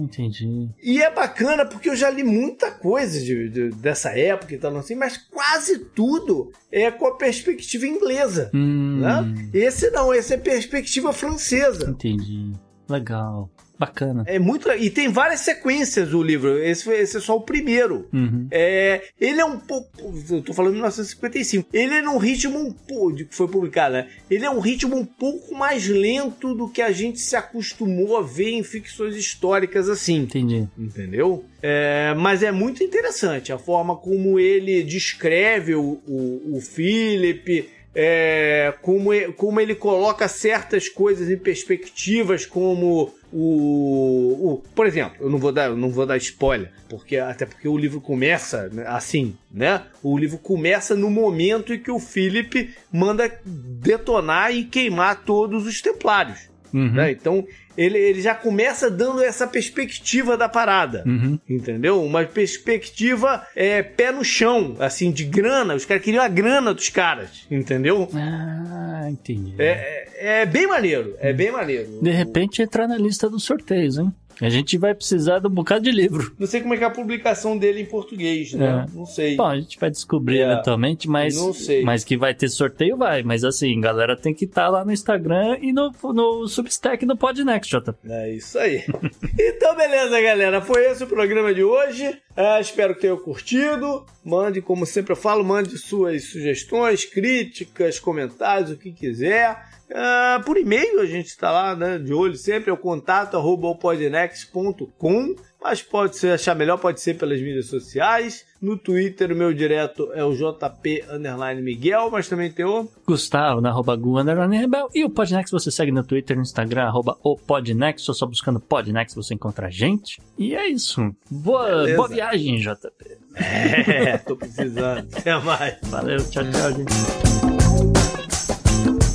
entendi. E é bacana porque eu já li muita coisa de, de- dessa época e tal, assim, mas quase tudo é com a perspectiva inglesa. Hum, Né? Esse não, esse é perspectiva francesa. entendi. Legal. Bacana. É muito. E tem várias sequências o livro. Esse, esse é só o primeiro. Uhum. É, ele é um pouco. Eu tô falando de 1955. Ele é num ritmo um pouco. foi publicado, né? Ele é um ritmo um pouco mais lento do que a gente se acostumou a ver em ficções históricas assim. Entendi. Entendeu? É, mas é muito interessante a forma como ele descreve o, o, o Philip. É, como, como ele coloca certas coisas em perspectivas, como o, o, por exemplo, eu não vou dar, não vou dar spoiler, porque até porque o livro começa assim, né? O livro começa no momento em que o Philip manda detonar e queimar todos os Templários. Uhum. Né? Então ele, ele já começa dando essa perspectiva da parada, Uhum. entendeu? Uma perspectiva é, pé no chão, assim, de grana. Os caras queriam a grana dos caras, entendeu? Ah, entendi. É, é, é bem maneiro, é bem maneiro. De repente entrar na lista dos sorteios, hein? A gente vai precisar de um bocado de livro. Não sei como é que é a publicação dele em português, né? É. Não sei. Bom, a gente vai descobrir É. eventualmente, mas, Não sei. mas que vai ter sorteio, vai. Mas assim, galera tem que estar lá no Instagram e no, no Substack no Podnext, Jota. É isso aí. então, beleza, galera. Foi esse o programa de hoje. Ah, espero que tenham curtido. Mande, como sempre eu falo, mande suas sugestões, críticas, comentários, o que quiser. Ah, por e-mail a gente está lá, né, de olho sempre, é o contato arroba opodnext.com. Mas pode ser, achar melhor, pode ser pelas mídias sociais. No Twitter, o meu direto é o JP Underline Miguel, mas também tem o. Gustavo, na arroba Gu, underline Rebel. E o Podnext você segue no Twitter, no Instagram, arroba o Podnext. Ou só buscando Podnext você encontra a gente. E é isso. Boa, Beleza. boa viagem, JP. É, tô precisando. Até mais. Valeu, tchau, tchau, gente.